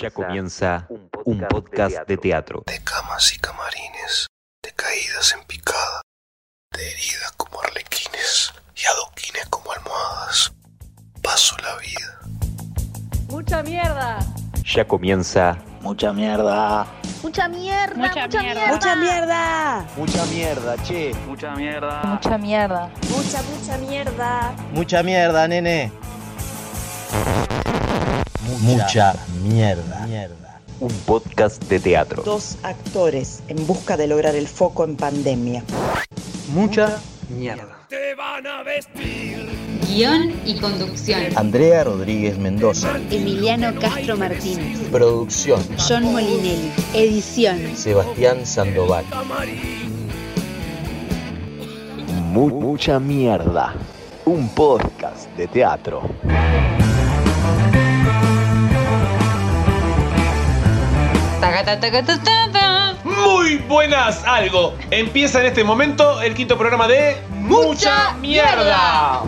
Ya comienza un podcast de teatro. de camas y camarines, de caídas en picada, de heridas como arlequines y adoquines como almohadas. Paso la vida. Mucha mierda. Ya comienza Mucha mierda. Mucha mierda. Mucha mierda. Mucha mierda. Mucha mierda, che. Mucha mierda. Mucha mierda. Mucha, mucha mierda. Mucha mierda, nene. Mucha mierda. mierda. un podcast de teatro. Dos actores en busca de lograr el foco en pandemia. Mucha mierda. Guión y conducción. Andrea Rodríguez Mendoza. Emiliano Castro Martínez. Producción. John Molinelli. Edición. Sebastián Sandoval. Mu- mucha mierda. Un podcast de teatro. Muy buenas, algo. Empieza en este momento el quinto programa de Mucha Mierda.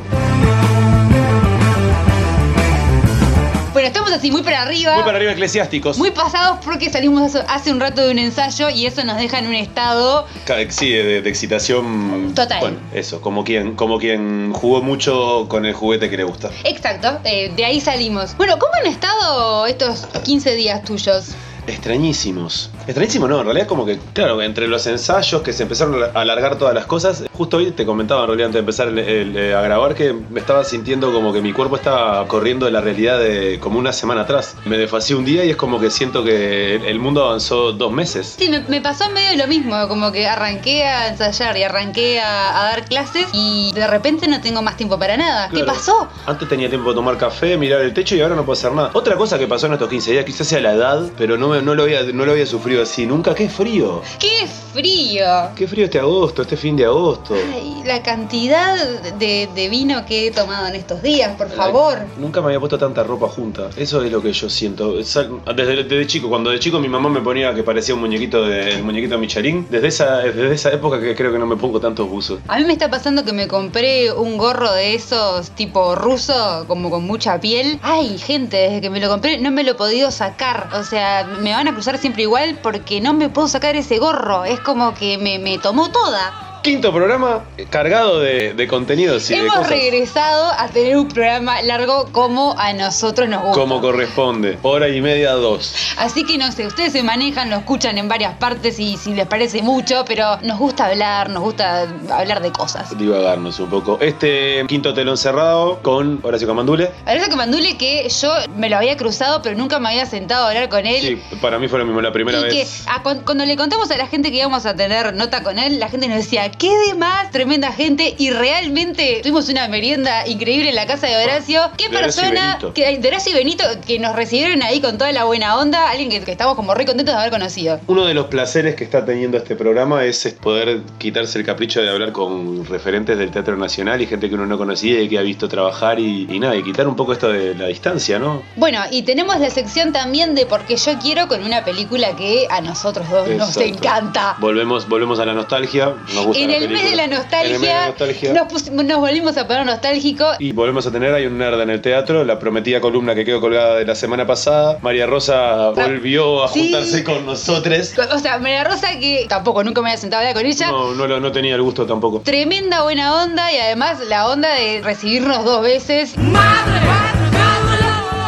Bueno, estamos así muy para arriba. Muy para arriba eclesiásticos. Muy pasados porque salimos hace- un rato de un ensayo y eso nos deja en un estado Sí, de, de excitación. Total. Bueno, eso, como quien, como quien jugó mucho con el juguete que le gusta. exacto. eh, de ahí salimos. Bueno, ¿cómo han estado estos 15 días tuyos? Extrañísimos. Extrañísimo, no, en realidad como que, claro, entre los ensayos que se empezaron a alargar todas las cosas, justo hoy te comentaba en realidad antes de empezar el- el- eh, a grabar que me estaba sintiendo como que mi cuerpo estaba corriendo de la realidad de como una semana atrás. Me desfasé un día y es como que siento que el- mundo avanzó dos meses. Sí, me, me pasó medio lo mismo, como que arranqué a ensayar y arranqué a, a dar clases y de repente no tengo más tiempo para nada. ¿Qué pasó? Antes tenía tiempo de tomar café, mirar el techo y ahora no puedo hacer nada. Otra cosa que pasó en estos 15 días, quizás sea la edad, pero no, me- no, lo, había, no lo había sufrido así nunca. ¡Qué frío! ¡Qué frío! ¡Qué frío este agosto, este fin de agosto! Ay, la cantidad de, de vino que he tomado en estos días, por favor. Nunca me había puesto tanta ropa junta. Eso es lo que yo siento. Desde chico, cuando de chico mi mamá me ponía que parecía un muñequito de el muñequito Michelin. Desde esa, desde esa época que creo que no me pongo tantos buzos. A mí me está pasando que me compré un gorro de esos tipo ruso, como con mucha piel. Ay, gente, desde que me lo compré no me lo he podido sacar. O sea, me van a cruzar siempre igual porque no me puedo sacar ese gorro. Es como que me, me tomó toda. Quinto programa cargado de, de contenidos y de Hemos cosas. regresado a tener un programa largo como a nosotros nos gusta. Como corresponde. Hora y media, dos. Así que no sé, ustedes se manejan, lo escuchan en varias partes y si les parece mucho, pero nos gusta hablar, nos gusta hablar de cosas. divagarnos un poco. Este quinto telón cerrado con Horacio Camandule. Parece que Mandule que yo me lo había cruzado, pero nunca me había sentado a hablar con él. Sí, para mí fue lo mismo la primera y que vez. a- cu- cuando le contamos a la gente que íbamos a tener nota con él, la gente nos decía, qué de más, tremenda gente. Y realmente tuvimos una merienda increíble en la casa de Horacio. Qué De Horacio y persona, que, de Horacio y Benito, que nos recibieron ahí con toda la buena onda. Alguien que, que estamos como re contentos de haber conocido. Uno de los placeres que está teniendo este programa es poder quitarse el capricho de hablar con referentes del Teatro Nacional y gente que uno no conocía y que ha visto trabajar y, y nada, y quitar un poco esto de la distancia, ¿no? Bueno, y tenemos la sección también de Porque yo quiero con una película que a nosotros dos nos encanta. Volvemos, volvemos a la nostalgia. Nos gusta En el mes de la de nostalgia, la nostalgia. Nos, pusimos- nos volvimos a poner nostálgicos. Y volvemos a tener, hay un nerd en el teatro, la prometida columna que quedó colgada de la semana pasada. María Rosa volvió a Sí. juntarse con nosotros. O sea, María Rosa, que tampoco nunca me había sentado a hablar con ella. No, no, lo- no tenía el gusto tampoco. Tremenda buena onda y además la onda de recibirnos dos veces.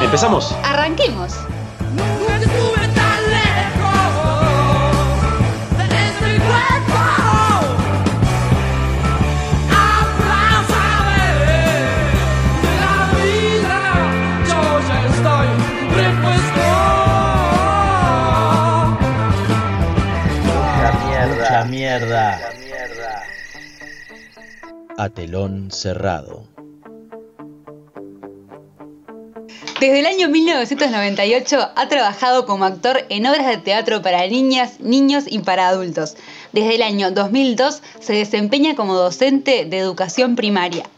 Empezamos. Arranquemos. Mierda. A telón cerrado. Desde el año 1998 ha trabajado como actor en obras de teatro para niñas, niños y para adultos. Desde el año 2002 se desempeña como docente de educación primaria.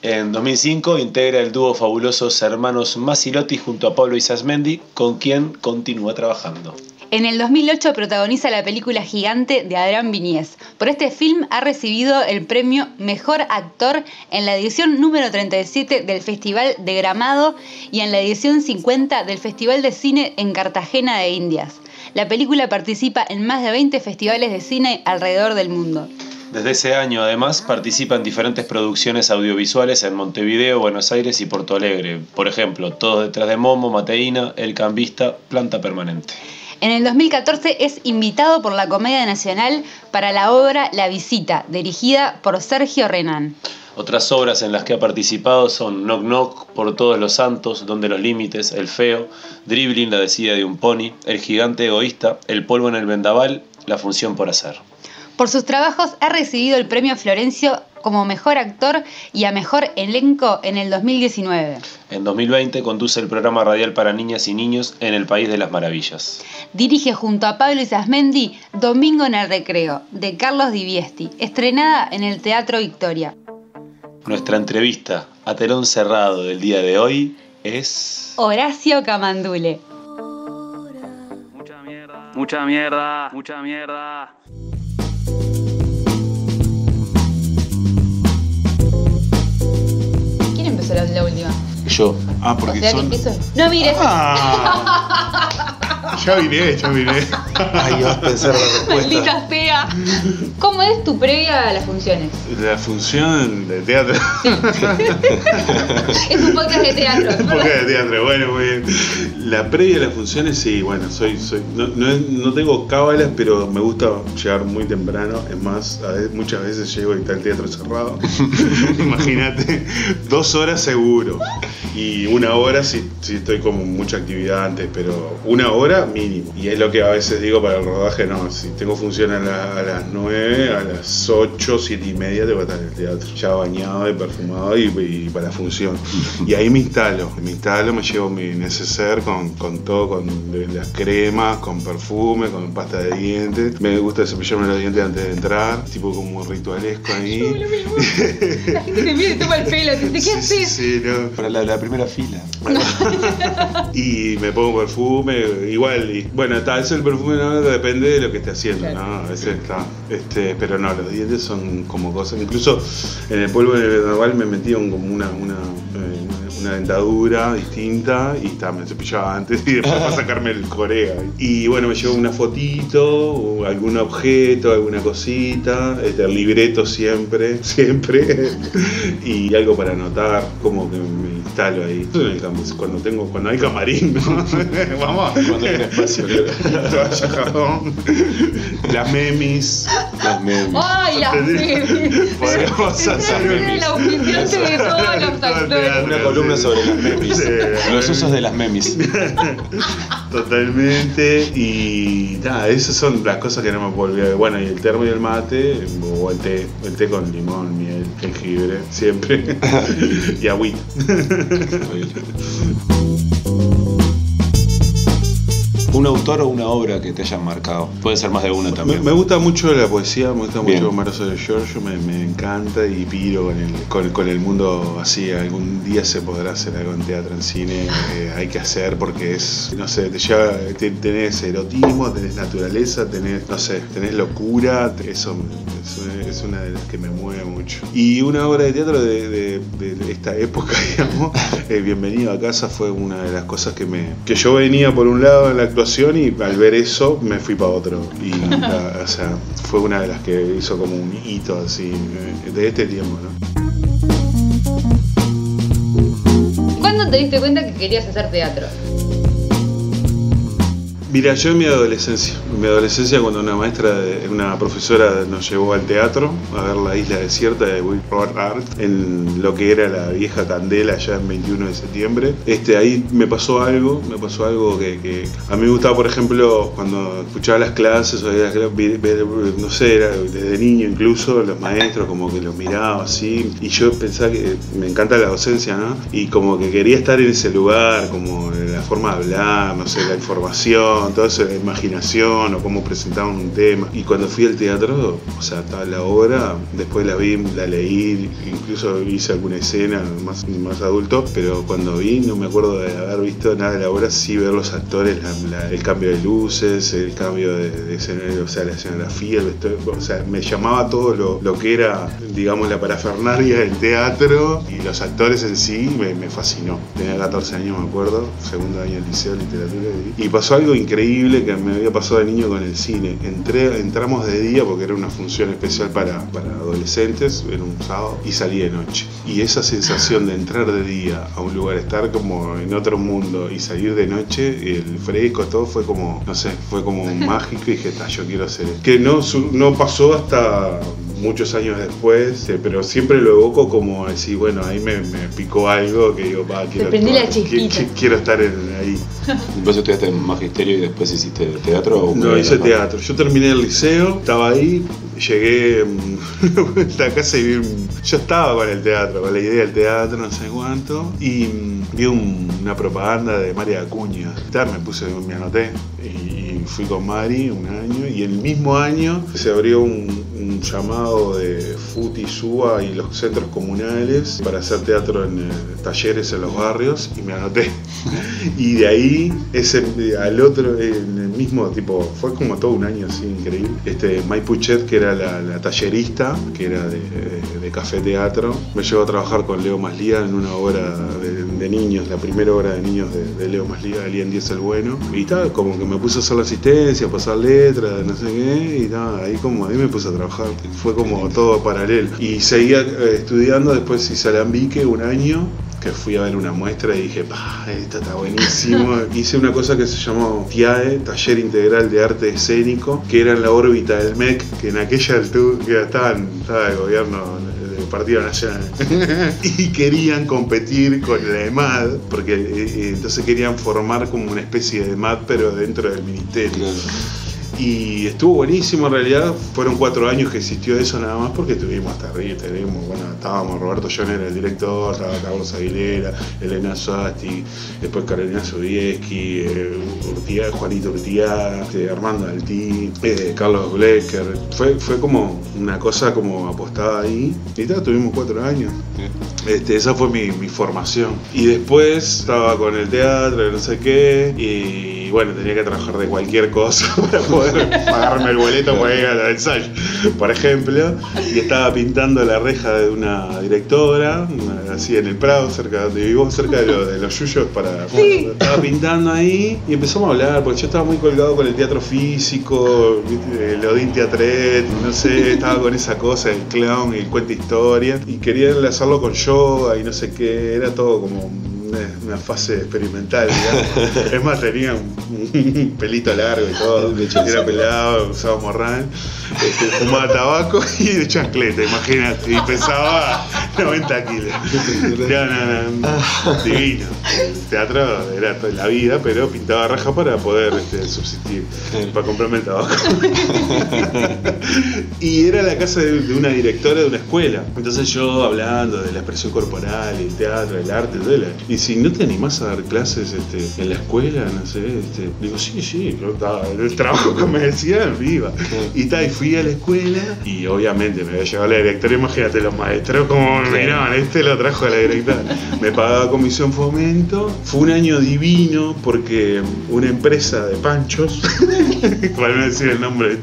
En 2005 integra el dúo fabulosos hermanos Masilotti junto a Pablo Isasmendi, con quien continúa trabajando. En el 2008 protagoniza la película Gigante de Adrián Viniés. Por este film ha recibido el premio Mejor Actor en la edición número 37 del Festival de Gramado y en la edición 50 del Festival de Cine en Cartagena de Indias. La película participa en más de 20 festivales de cine alrededor del mundo. Desde ese año, además, participa en diferentes producciones audiovisuales en Montevideo, Buenos Aires y Porto Alegre. Por ejemplo, Todos detrás de Momo, Mateína, El Cambista, Planta Permanente. En el 2014 es invitado por la Comedia Nacional para la obra La Visita, dirigida por Sergio Renan. Otras obras en las que ha participado son Knock Knock, Por Todos los Santos, Donde los Límites, El Feo, Dribbling, La Decida de un Pony, El Gigante Egoísta, El Polvo en el Vendaval, La Función por Hacer. Por sus trabajos ha recibido el premio Florencio como mejor actor y a mejor elenco en el 2019. En 2020 conduce el programa radial para niñas y niños en el País de las Maravillas. Dirige junto a Pablo Isasmendi Domingo en el Recreo, de Carlos Diviesti, estrenada en el Teatro Victoria. Nuestra entrevista a telón cerrado del día de hoy es... Horacio Camandule. Mucha mierda. Mucha mierda. Mucha mierda. ¿Quién empezó la, la última? Yo. Ah, porque O sea, son. que empiezo- No mires. Ah, ya vine, ya vine. Ay, vas a pensar la respuesta. Maldita sea. ¿Cómo es tu previa a las funciones? La función de teatro. Es un podcast de teatro. Un poco de teatro, bueno, muy bien. La previa a las funciones, sí, bueno, soy, soy, no, no, es- no tengo cábalas, pero me gusta llegar muy temprano. Es más, a veces- muchas veces llego y está el teatro cerrado. Imagínate, dos horas seguro. Y una hora si, si estoy con mucha actividad antes, pero una hora mínimo. Y es lo que a veces digo para el rodaje, no, si tengo función a, la- a las 9, a las 8, 7 y media te voy a estar en el teatro. Ya bañado y perfumado y, y para función. Y ahí me instalo, me instalo, me llevo mi neceser con, con todo, con de- las cremas, con perfume, con pasta de dientes. Me gusta cepillarme los dientes antes de entrar, tipo como ritualesco ahí. La gente te mira y toma el pelo. Te dice, ¿qué Sí, sí, haces? sí, no. Para la, la primera fila. Y me pongo perfume, igual, y bueno, tal vez el perfume no depende de lo que esté haciendo, ¿no? A veces está. Este, pero no, los dientes son como cosas. Incluso en el polvo de normal me metí un- como una, una, eh, una dentadura distinta y está, me cepillaba antes y después para sacarme el corea. Y bueno, me llevo una fotito, algún objeto, alguna cosita, este, el libreto siempre, siempre, y algo para anotar, como que me instalo ahí. Cuando tengo, cuando hay camarín, ¿no? Vamos. Cuando hay un espacio, creo. Toalla, jabón, las memis. Las memes. ¡Ay, la Podemos hacer Era el auspiciante de todos los actores. Columna sobre las memes. Sí. Los usos de las memes. Totalmente. Y nada, esas son las cosas que no me puedo olvidar. Bueno, y el termo y el mate, o el té, el té con limón, miel, jengibre, siempre. y agüita. Un autor o una obra que te hayan marcado. Puede ser más de una Me, también. me gusta mucho la poesía, me gusta Bien. mucho Maroso de Giorgio, me, me encanta y piro con el, con, con el mundo así. Algún día se podrá hacer algo en teatro, en cine, eh, hay que hacer porque es, no sé, te lleva, te- tenés erotismo, tenés naturaleza, tenés, no sé, tenés locura, eso me- es, una- de las que me mueve mucho. Y una obra de teatro de, de- de esta época, digamos, eh, Bienvenido a casa fue una de las cosas que me, que yo venía por un lado en la y al ver eso me fui para otro. Y, la- o sea, fue una de las que hizo como un hito así eh, de este tiempo, ¿no? ¿Cuándo te diste cuenta que querías hacer teatro? Mira, yo en mi adolescencia, en mi adolescencia cuando una maestra, de- una profesora nos llevó al teatro a ver la isla desierta de Will Hart en lo que era la vieja Candela ya en 21 de septiembre, este, ahí me pasó algo, me pasó algo que, a mí me gustaba, por ejemplo, cuando escuchaba las clases, o las no sé, era desde niño incluso, los maestros como que los miraba así, y yo pensaba que me encanta la docencia, ¿no? Y como que quería estar en ese lugar, como la forma de hablar, no sé, la información, actuación, toda esa imaginación o cómo presentaban un tema. Y cuando fui al teatro, o sea, estaba la obra, después la vi, la leí, incluso hice alguna escena más, más adulto, pero cuando vi no me acuerdo de haber visto nada de la obra, sí ver los actores, la- la- el cambio de luces, el cambio de, de escenario, o sea, la escenografía, el vestuario, o sea, me llamaba todo lo, lo que era, digamos, la parafernalia del teatro y los actores en sí me, me fascinó. Tenía 14 años, me acuerdo, segundo año de liceo de literatura. Y pasó algo increíble que me había pasado de niño con el cine. Entré, entramos de día porque era una función especial para, para adolescentes, era un sábado, y salí de noche. Y esa sensación de entrar de día a un lugar, estar como en otro mundo y salir de noche, el fresco, todo fue como, no sé, fue como mágico y dije, "Ta, yo quiero hacer esto. Que no, su- no pasó hasta muchos años después, eh, pero siempre lo evoco como decir, bueno, ahí me, me picó algo que digo, va, quiero, prendió la actuar, qui- chispita. qui- quiero estar en- ahí. ¿Vos estudiaste en magisterio y después hiciste teatro? O No, hice teatro. Yo terminé el liceo, estaba ahí, llegué mm, a casa y vi un- Yo estaba con el teatro, con la idea del teatro, no sé cuánto, y mm, vi un- una propaganda de María Acuña. Me puse, me anoté y fui con Mari un año, y el mismo año se abrió un, un llamado de FUTI, SUA y los centros comunales para hacer teatro en eh, talleres en los barrios, y me anoté. Y de ahí, ese, al otro, en el mismo tipo, fue como todo un año así increíble. Este, May Puchet, que era la, tallerista, que era de, de- de café teatro, me llevó a trabajar con Leo Maslía en una obra de, de niños, la primera obra de niños de, de Leo Maslía, Alien 10 el Bueno. Y tal, como que me puse a hacer la asistencia, a pasar letras, no sé qué, y tal, ahí como ahí me puse a trabajar. Fue como todo paralelo. Y seguía eh, estudiando, después hice Alambique un año que fui a ver una muestra y dije, pa, esto está buenísimo. Hice una cosa que se llamó TIAE, Taller Integral de Arte Escénico, que era en la órbita del MEC, que en aquella altura que estaba el gobierno Partido Nacional. y querían competir con la EMAD, porque eh, eh, entonces querían formar como una especie de EMAD, pero dentro del ministerio. Y estuvo buenísimo en realidad, fueron cuatro años que existió eso nada más porque tuvimos hasta arriba, tuvimos, bueno, estábamos Roberto Joner el director, estaba Carlos Aguilera, Elena Suasti, después Carolina Sobieski, eh, Juanito Urtiaga, eh, Armando Altí, eh, Carlos Blecker, fue, fue como una cosa como apostada ahí, y tal, tuvimos cuatro años. Este, esa fue mi, mi formación. Y después estaba con el teatro, no sé qué, y bueno, tenía que trabajar de cualquier cosa para poder pagarme el boleto para ir al ensayo, por ejemplo. Y estaba pintando la reja de una directora, así en el Prado, cerca de donde vivo, cerca de, lo- de los yuyos, para, estaba pintando ahí y empezamos a hablar, porque yo estaba muy colgado con el teatro físico, el Odín Teatret, no sé, estaba con esa cosa, el clown, el cuenta historia, y quería enlazarlo con yoga y no sé qué, era todo como una, fase experimental, digamos. Es más, tenía un, pelito largo y todo, era pelado, usaba morral, este, fumaba tabaco y de chancleta, imagínate, y pesaba 90 kilos. No, no, no, divino. El teatro era la vida, pero pintaba raja para poder este, subsistir, para comprarme el tabaco. y era la casa de, de una directora de una escuela. Entonces yo hablando de la expresión corporal, el teatro, el arte, y si no te animás a dar clases este, en la escuela, no sé, este, digo, sí, sí, yo estaba en el trabajo que me decían, viva. Y tal, y fui a la escuela y obviamente me había llevado la directora, imagínate los maestros como me miraban, este lo trajo a la directora. Me pagaba comisión fomento, fue un año divino porque una empresa de panchos, para no decir el nombre,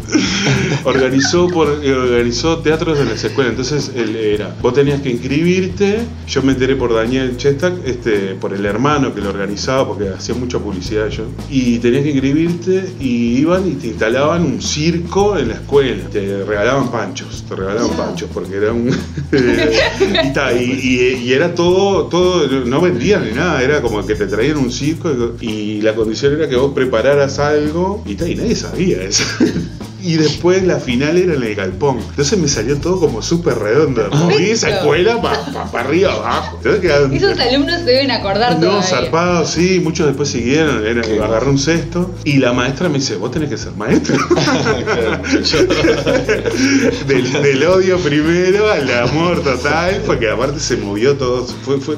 organizó por organizó teatros en las escuelas. Entonces él era, vos tenías que inscribirte. Yo me enteré por Daniel Chestak, este, por el hermano que lo organizaba, porque hacía mucha publicidad yo. Y tenías que inscribirte y iban y te instalaban un circo en la escuela. Te regalaban panchos, te regalaban panchos porque era un y, ta, y, y- y era todo, todo, no vendían ni nada, era como que te traían un circo y, y la condición era que vos prepararas algo y, ta, y nadie sabía eso. Y después la final era en el galpón. Entonces me salió todo como súper redondo. Moví esa Perfecto. escuela para arriba, abajo. Entonces quedaron- Esos alumnos se deben acordar no, todavía. zarpado, sí, muchos después siguieron, era, agarré un cesto y la maestra me dice, vos tenés que ser maestro. del, del odio primero al amor total, porque aparte se movió todo, fue, fue,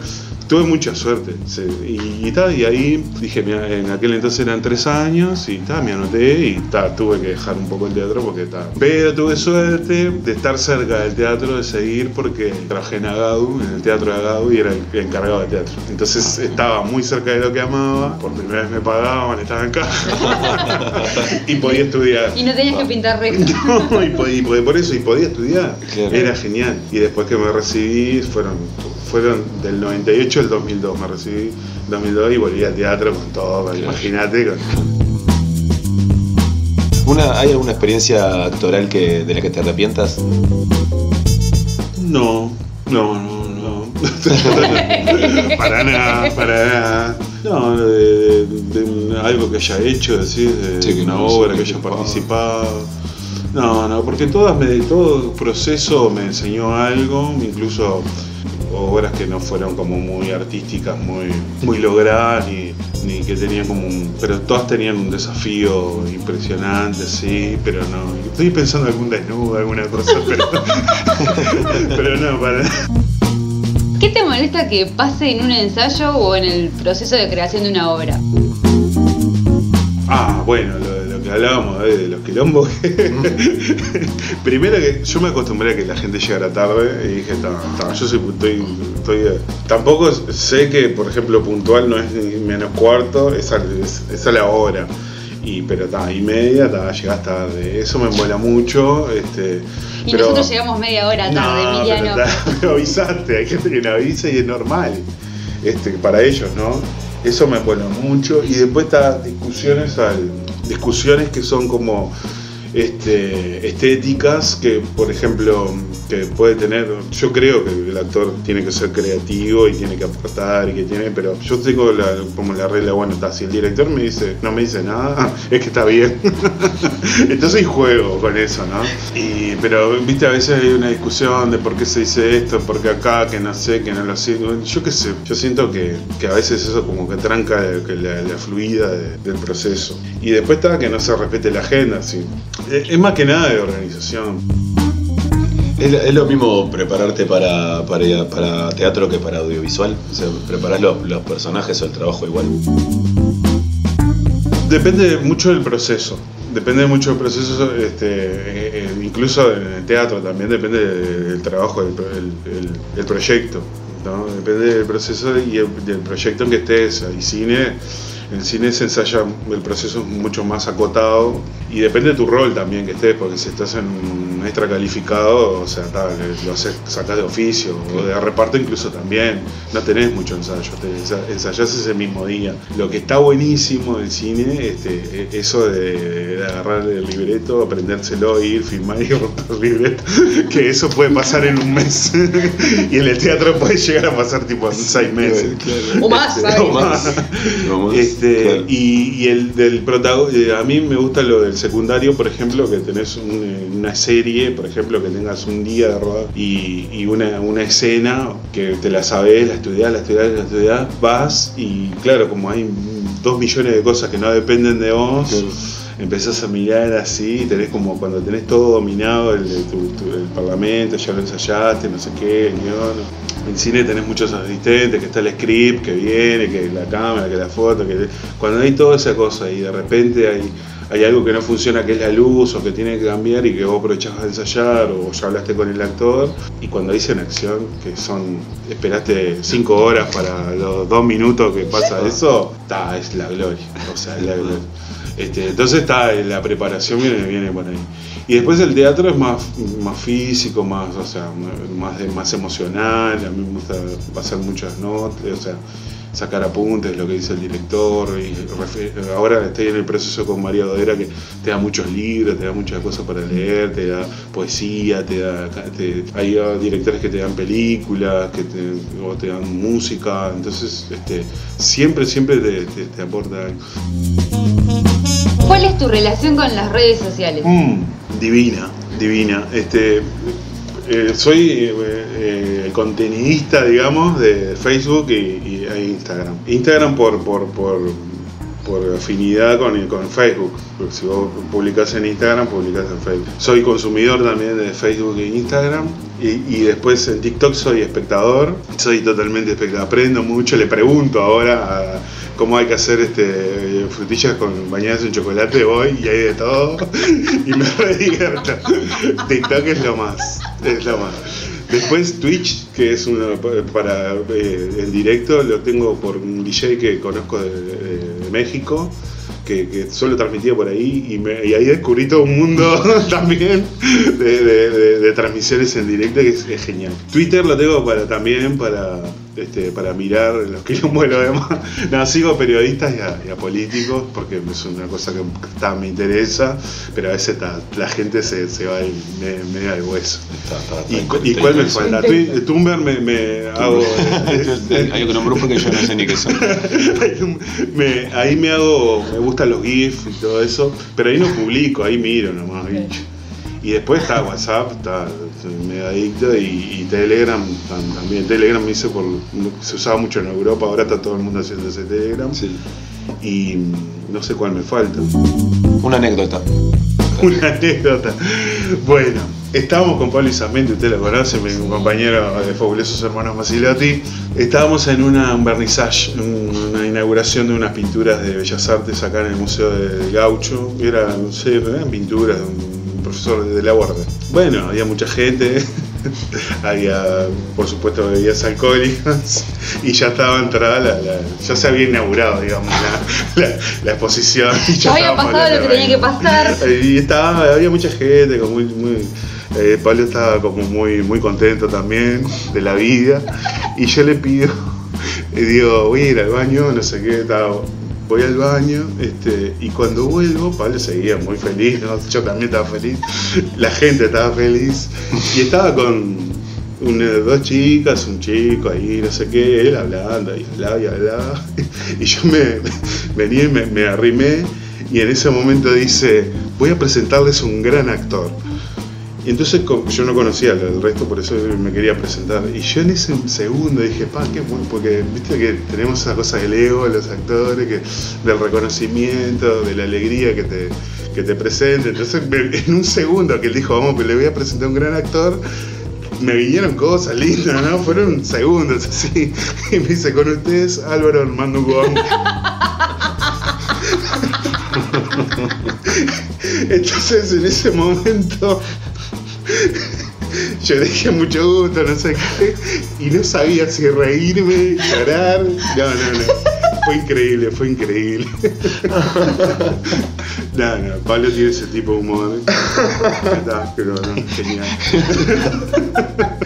tuve mucha suerte. sí. Y, y, ta, y ahí dije, mira, en aquel entonces eran tres años y ta, me anoté y ta, tuve que dejar un poco el teatro porque ta. Pero tuve suerte de estar cerca del teatro, de seguir porque trabajé en Agadu, en el teatro de Agadu y era el encargado de teatro. Entonces estaba muy cerca de lo que amaba, por primera vez me pagaban, estaba en casa y podía estudiar. Y no tenías que pintar recto. No, y, y por eso, y podía estudiar. Claro. Era genial. Y después que me recibí, fueron, fueron del 98 al 2002. Me recibí 2002 y volví al teatro con todo, imagínate. con- Una, ¿Hay alguna experiencia actoral que, de la que te arrepientas? No, no, no, no. para nada, para nada. No, de, de- de un- algo que haya hecho, decir, de Sí, una no obra que haya participado. participado. No, no, porque todas me, todo proceso me enseñó algo, incluso obras que no fueron como muy artísticas, muy, muy logradas, ni, ni que tenían como un. Pero todas tenían un desafío impresionante, sí, pero no. Estoy pensando en algún desnudo, alguna cosa, pero. pero no, para. ¿Qué te molesta que pase en un ensayo o en el proceso de creación de una obra? Ah, bueno, lo, lo que hablábamos eh, de los quilombos. Primero que yo me acostumbré a que la gente llegara tarde y dije, "Ta, ta, yo soy, estoy, estoy, eh". Tampoco sé que, por ejemplo, puntual no es ni menos cuarto, es a, es, es a la hora. Y, pero está, y media, ta, llegás tarde. Eso me embola mucho. Este, Y pero- nosotros llegamos media hora tarde, no, Emiliano. Pero, ta, pero avisaste, hay gente que no avisa y es normal. Este, para ellos, ¿no? Eso me embola mucho. Y después está discusiones al, discusiones que son como este, estéticas que, por ejemplo, que puede tener. Yo creo que el actor tiene que ser creativo y tiene que aportar y que tiene, pero yo tengo la, como la regla, bueno, está, si el director me dice, no me dice nada, es que está bien. Entonces juego con eso, ¿no? Y, pero, viste, a veces hay una discusión de por qué se dice esto, por qué acá, que no sé, que no lo sé. Yo qué sé, yo siento que, que a veces eso como que tranca la, la fluida de- del proceso. Y después está que no se respete la agenda, sí. Es, más que nada de organización. ¿Es, lo mismo prepararte para, para, teatro que para audiovisual? O sea, ¿preparás los, los personajes o el trabajo igual? Depende mucho del proceso. Depende mucho del proceso, este, eh, eh, incluso en el teatro también depende del, trabajo, del, el- proyecto. ¿no? Depende del proceso y el- del proyecto en que estés. Hay cine, en cine se ensaya el proceso mucho más acotado y depende de tu rol también que estés, porque si estás en un extra calificado, o sea, ta, le- lo haces, sacás de oficio o de reparto incluso también. No tenés mucho ensayo, te ensa- ensayás ese mismo día. Lo que está buenísimo del cine, este, e- eso de, de agarrar el libreto, aprendérselo, ir, filmar y romper el libreto, que eso puede pasar en un mes. y en el teatro puede llegar a pasar tipo seis meses. O más, Este, o más. No más, Este, claro. y, y el del protagonista, a mí me gusta lo del secundario, por ejemplo, que tenés un- eh, una serie, por ejemplo, que tengas un día de rodar y, y una, una escena que te la sabés, la estudiás, la estudiás, la estudiás, vas y claro, como hay dos millones de cosas que no dependen de vos. Claro. Empezás a mirar así, tenés como cuando tenés todo dominado, el, tu- tu- el parlamento, ya lo ensayaste, no sé qué, el guion. En cine tenés muchos asistentes, que está el script, que viene, que la cámara, que la foto, que cuando hay toda esa cosa y de repente hay, hay algo que no funciona, que es la luz o que tiene que cambiar y que vos aprovechás a ensayar o ya hablaste con el actor y cuando dicen acción, que son, esperaste cinco horas para los dos minutos que pasa eso, ta, es la gloria, o sea, es la gloria. Este, entonces está la preparación viene, viene por ahí. Y después el teatro es más, más físico, más, o sea, más, más emocional, a mí me gusta pasar muchas notas, o sea, sacar apuntes, lo que dice el director. Y ahora estoy en el proceso con María Dodera que te da muchos libros, te da muchas cosas para leer, te da poesía, te da te- hay ah, directores que te dan películas, que te, o te dan música, entonces este, siempre, siempre te, te- te aporta algo. ¿Cuál es tu relación con las redes sociales? Mm, divina, divina. Este, eh, soy eh, eh, contenidista, digamos, de Facebook y, y Instagram. Instagram por, por, por, por afinidad con, con Facebook. Si vos publicás en Instagram, publicás en Facebook. Soy consumidor también de Facebook e Instagram. Y, y después en TikTok soy espectador. Soy totalmente espectador. Aprendo mucho, le pregunto ahora cómo hay que hacer este frutillas con bañadas en chocolate hoy y hay de todo y me re divierto. TikTok es lo más, es lo más. Después Twitch, que es una para eh, directo, lo tengo por un DJ que conozco de, México, que, que solo transmitía por ahí y, ahí descubrí todo un mundo también de transmisiones en directo que es, es genial. Twitter lo tengo para también para este, para mirar los quilombos de los demás. No, sigo a periodistas y a, y a políticos porque es una cosa que está, me interesa, pero a veces está- la gente se, se va me- medio al hueso. ¿Y, y cuál me falta? Tumblr me, me hago. Hay que nombró porque yo no sé ni qué son. me- ahí me hago, me gustan los GIFs y todo eso, pero ahí no publico, ahí miro nomás. bicho. Y después está WhatsApp, está estoy medio adicto, y, y Telegram tam- también. Telegram me hice por, se usaba mucho en Europa, ahora está todo el mundo haciendo ese Telegram. Y no sé cuál me falta. Una anécdota. Una anécdota. Bueno, estábamos con Pablo Isamente, usted lo conoce, mi compañero de Fabulosos Hermanos Masilotti. Estábamos en una, un vernissage, un- una inauguración de unas pinturas de Bellas Artes acá en el Museo del Gaucho. Era, no sé, eran pinturas de un profesor de la guardia. Bueno, había mucha gente. había, por supuesto, bebidas alcohólicas y ya estaba entrada, la, la- ya se había inaugurado, digamos, la, la- la exposición. y Ya había pasado lo que tenía que pasar. y estaba, había mucha gente, como muy, muy eh, Pablo estaba como muy, muy contento también de la vida. Y yo le pido, le digo, voy a ir al baño, no sé qué, estaba, voy al baño, este, y cuando vuelvo, Pablo seguía muy feliz, yo también estaba feliz, la gente estaba feliz, y estaba con una, dos chicas, un chico ahí, no sé qué, él hablando, y hablaba y hablaba, y yo me venía y me, me arrimé, y en ese momento dice, voy a presentarles un gran actor. Y entonces yo no conocía al resto, por eso me quería presentar. Y yo en ese segundo dije, pa, qué bueno, porque viste que tenemos esa cosa del ego, los actores, que, del reconocimiento, de la alegría que te, que te presente. Entonces en un segundo que él dijo, vamos, pues le voy a presentar a un gran actor, me vinieron cosas lindas, ¿no? Fueron segundos así. Y me dice, con ustedes, Álvaro Armando Gómez. Entonces en ese momento yo dije mucho gusto, no sé qué, y no sabía si reírme, llorar. No, no, no. Fue increíble, fue increíble. No, no, Pablo tiene ese tipo de humor. Pero no, genial.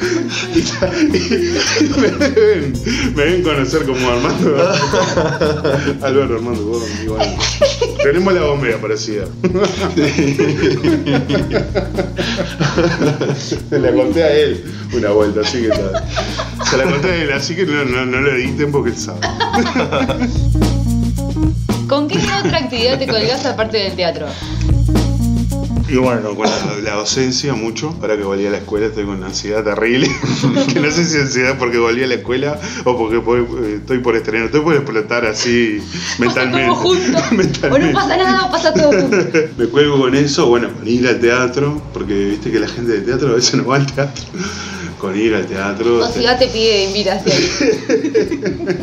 Y, y me, deben, me deben conocer como Armando. Álvaro Armando Gómez, igual. Tenemos la bombea parecida. Se la conté a él una vuelta, así que tal. Se la conté a él, así que no, no, no lo editen porque él sabe. ¿Con qué otra actividad te colgás aparte del teatro? Y bueno, con la, la docencia mucho. Ahora que volví a la escuela estoy con una ansiedad terrible. que no sé si ansiedad porque volví a la escuela o porque voy- eh, estoy por estrenar. Estoy por explotar así mentalmente. Todo junto. O no pasa nada, pasa todo junto. Me cuelgo con eso, bueno, con ir al teatro, porque viste que la gente del teatro a veces no va al teatro. Con ir al teatro. O si va te pide invitación.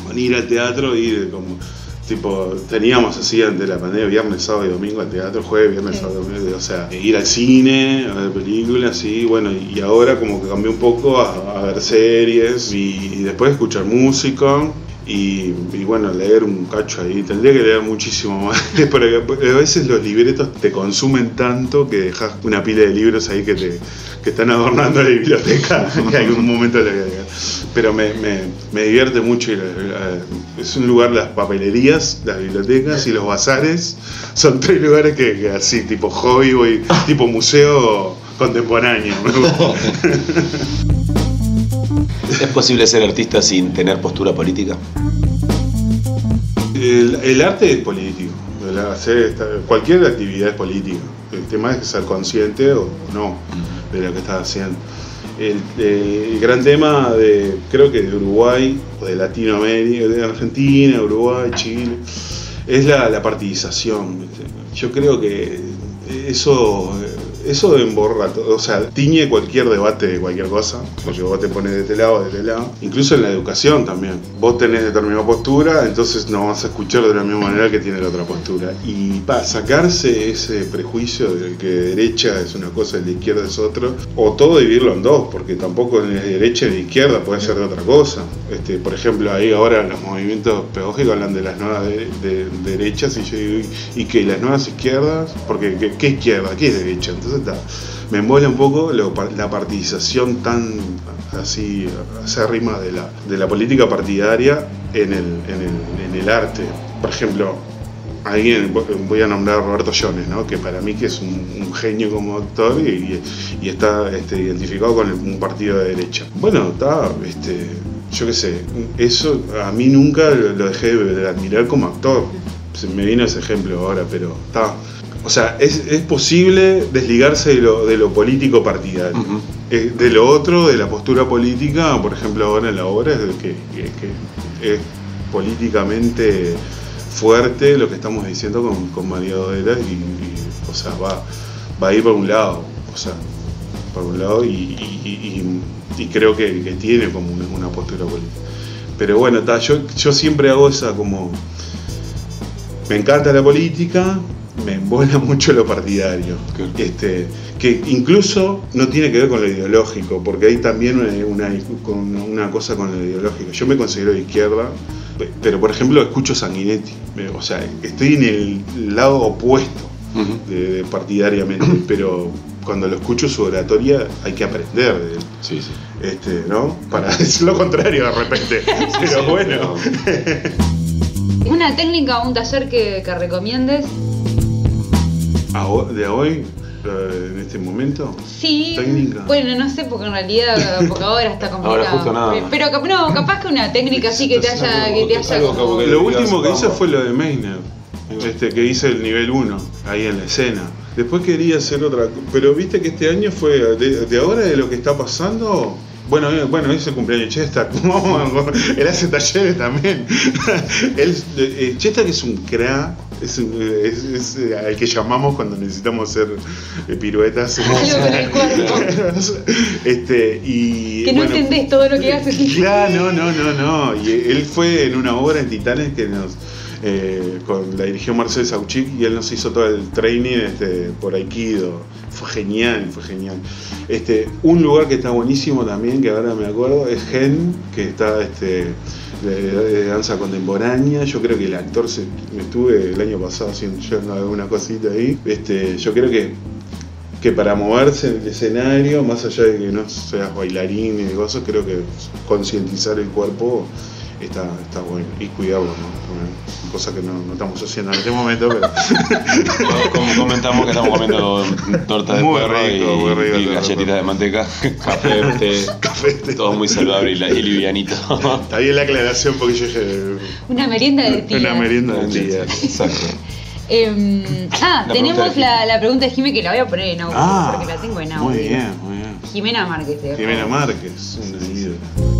con ir al teatro, ir como tipo, teníamos así ante la pandemia, viernes, sábado y domingo al teatro, jueves, viernes, sábado y domingo, o sea, ir al cine, a ver películas, y bueno, y ahora como que cambié un poco a, a ver series y, y después escuchar música. Y, bueno, leer un cacho ahí, tendría que leer muchísimo más, porque a veces los libretos te consumen tanto que dejas una pila de libros ahí que te que están adornando la biblioteca hay un momento le voy a pero me, me, me divierte mucho ir es un lugar las papelerías las bibliotecas y los bazares son tres lugares que, que así tipo hobby voy tipo museo contemporáneo. ¿Es posible ser artista sin tener postura política? el, arte es político cualquier actividad es política el tema es ser consciente o no de lo que estás haciendo el, el gran tema de creo que de Uruguay o de Latinoamérica de Argentina Uruguay Chile es la, la partidización. Yo creo que eso, eso emborra, todo, o sea, tiñe cualquier debate de cualquier cosa, porque vos te pones de este lado, de este lado, incluso en la educación también. Vos tenés determinada postura, entonces no vas a escuchar de la misma manera que tiene la otra postura. Y para sacarse ese prejuicio de que derecha es una cosa y la izquierda es otro, o todo dividirlo en dos, porque tampoco ni de derecha ni izquierda puede ser de otra cosa. Este, por ejemplo, ahí ahora los movimientos pedagógicos hablan de las nuevas de, de- derechas y yo digo, ¿y qué? ¿Las nuevas izquierdas? Porque ¿qué, qué izquierda? ¿Qué es derecha? Entonces me embola un poco la partidización tan así acérrima de la, de la política partidaria en el, en el, en el arte. Por ejemplo, alguien, voy a nombrar a Roberto Jones, ¿no? que para mí que es un, genio como actor y, está este, identificado con un partido de derecha. Bueno, está, este, yo qué sé, eso a mí nunca lo dejé de, de admirar como actor. Se me vino ese ejemplo ahora, pero está. O sea, es, es posible desligarse de lo, de lo político partidario. Eh, de lo otro, de la postura política, por ejemplo, ahora en la obra, es de que, que- que es políticamente fuerte lo que estamos diciendo con, con María Dodera y, y, o sea, va, va a ir por un lado, o sea, por un lado y, y- y- y creo que, que tiene como una, una postura política. Pero bueno, ta, yo, yo siempre hago esa como... Me encanta la política, me embola mucho lo partidario. Claro. Este, que incluso no tiene que ver con lo ideológico, porque hay también una, una- con una cosa con lo ideológico. Yo me considero de izquierda, pe- pero por ejemplo escucho Sanguinetti. O sea, estoy en el lado opuesto de, de partidariamente, pero cuando lo escucho su oratoria hay que aprender de él. Sí, sí. Este, ¿no? Para decir lo contrario de repente. Pero sí, bueno. ¿Una técnica o un taller que, que recomiendes? ¿A ho- ¿De hoy? eh, ¿En este momento? Sí. Técnica. Bueno, no sé, porque en realidad, porque ahora está complicado. Ahora justo nada. Pero no, capaz que una técnica así que te haya, que te haya Algo como- que- Lo último que hice fue lo de Meiner, este, que hice el nivel 1, ahí en la escena. Después quería hacer otra, pero viste que este año fue, de, de ahora de lo que está pasando, bueno, eh, bueno, es el cumpleaños de Chesta, él hace talleres también. él, eh, Chesta que es un crack, es, es- es, eh, al que llamamos cuando necesitamos hacer eh, piruetas. Algo con el cuerpo. este, y, Que no bueno, entendés todo lo que haces. Claro, no, no, no, no. Y él fue en una obra en Titanes que nos. eh, con, la dirigió Marcel Sauchik y él nos hizo todo el training este, por Aikido. Fue genial, fue genial. Este, un lugar que está buenísimo también, que ahora me acuerdo, es Gen, que está este, de, danza contemporánea. Yo creo que el actor, se, me estuve el año pasado haciendo yo alguna cosita ahí. Este, yo creo que que para moverse en el escenario, más allá de que no seas bailarín y cosas, creo que concientizar el cuerpo está, está bueno. Y cuidarlo, ¿no? Cosa que no, no estamos haciendo en este momento, pero Como comentamos que estamos comiendo torta de Muy perro rico, y, muy rico y torta de galletitas de manteca, café, té, café. té. todo muy saludable y, la- y livianito. Está bien la aclaración porque yo dije Una merienda de tía. una merienda de día. Exacto. Em, ah, La tenemos la, la pregunta de Jimé que la voy a poner en audio, Ah, porque la tengo en audio. muy bien, muy bien. Jimena Márquez. Jimena. Márquez, una ídola.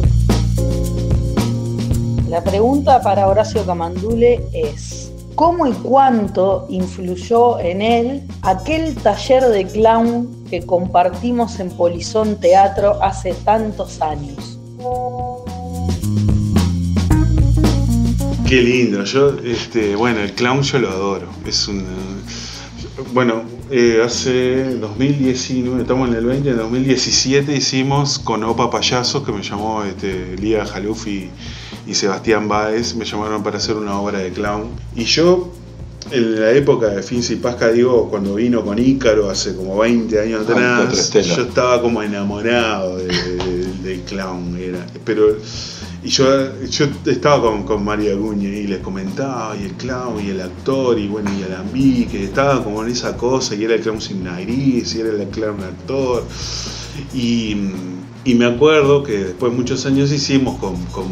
La pregunta para Horacio Camandule es, ¿cómo y cuánto influyó en él aquel taller de clown que compartimos en Polizón Teatro hace tantos años? Qué lindo, yo, este, bueno, el clown yo lo adoro. Es un. Bueno, eh, hace 2019, estamos en el 20, en 2017 hicimos con Opa Payasos, que me llamó este, Lía Jaluf y, Sebastián Báez, me llamaron para hacer una obra de clown. Y yo, en la época de Finzi y Pasca, digo, cuando vino con Ícaro hace como 20 años atrás, yo estaba como enamorado de- de- del clown. Era, pero y yo, yo estaba con, con María Acuña y les comentaba, y el clown, y el actor, y bueno, y Alambí, que estaba como en esa cosa, y era el clown sin nariz, y era el clown actor. Y, y me acuerdo que después de muchos años hicimos con, con,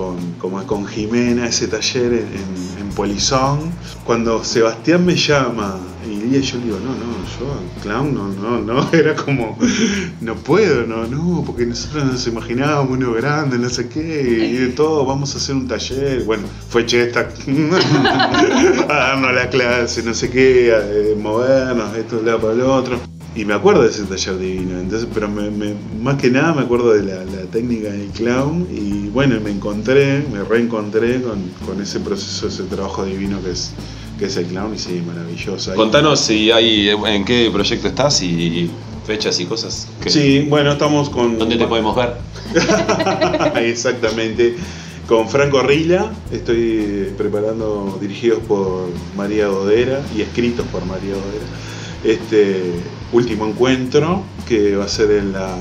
con, como con Jimena ese taller en, Polizón. Cuando Sebastián me llama Y yo le digo, no, no, yo clown no, no, no, era como, no puedo, no, no, porque nosotros nos imaginábamos uno grande, no sé qué, y de todo, vamos a hacer un taller. Bueno, fue Chesta a darnos la clase, no sé qué, a, eh, movernos, esto de lado para el otro. Y me acuerdo de ese taller divino, entonces, pero me- me- más que nada me acuerdo de la, la técnica del clown y bueno, me encontré, me reencontré con, con ese proceso, ese trabajo divino que es, que es el clown y sí, maravilloso. Ahí- Contanos si hay, en qué proyecto estás y fechas y cosas. que- Sí, bueno, estamos con... ¿Dónde te podemos ver? Exactamente. Con Franco Rila, estoy preparando, dirigidos por María Godera y escritos por María Godera, este último encuentro que va a ser en la,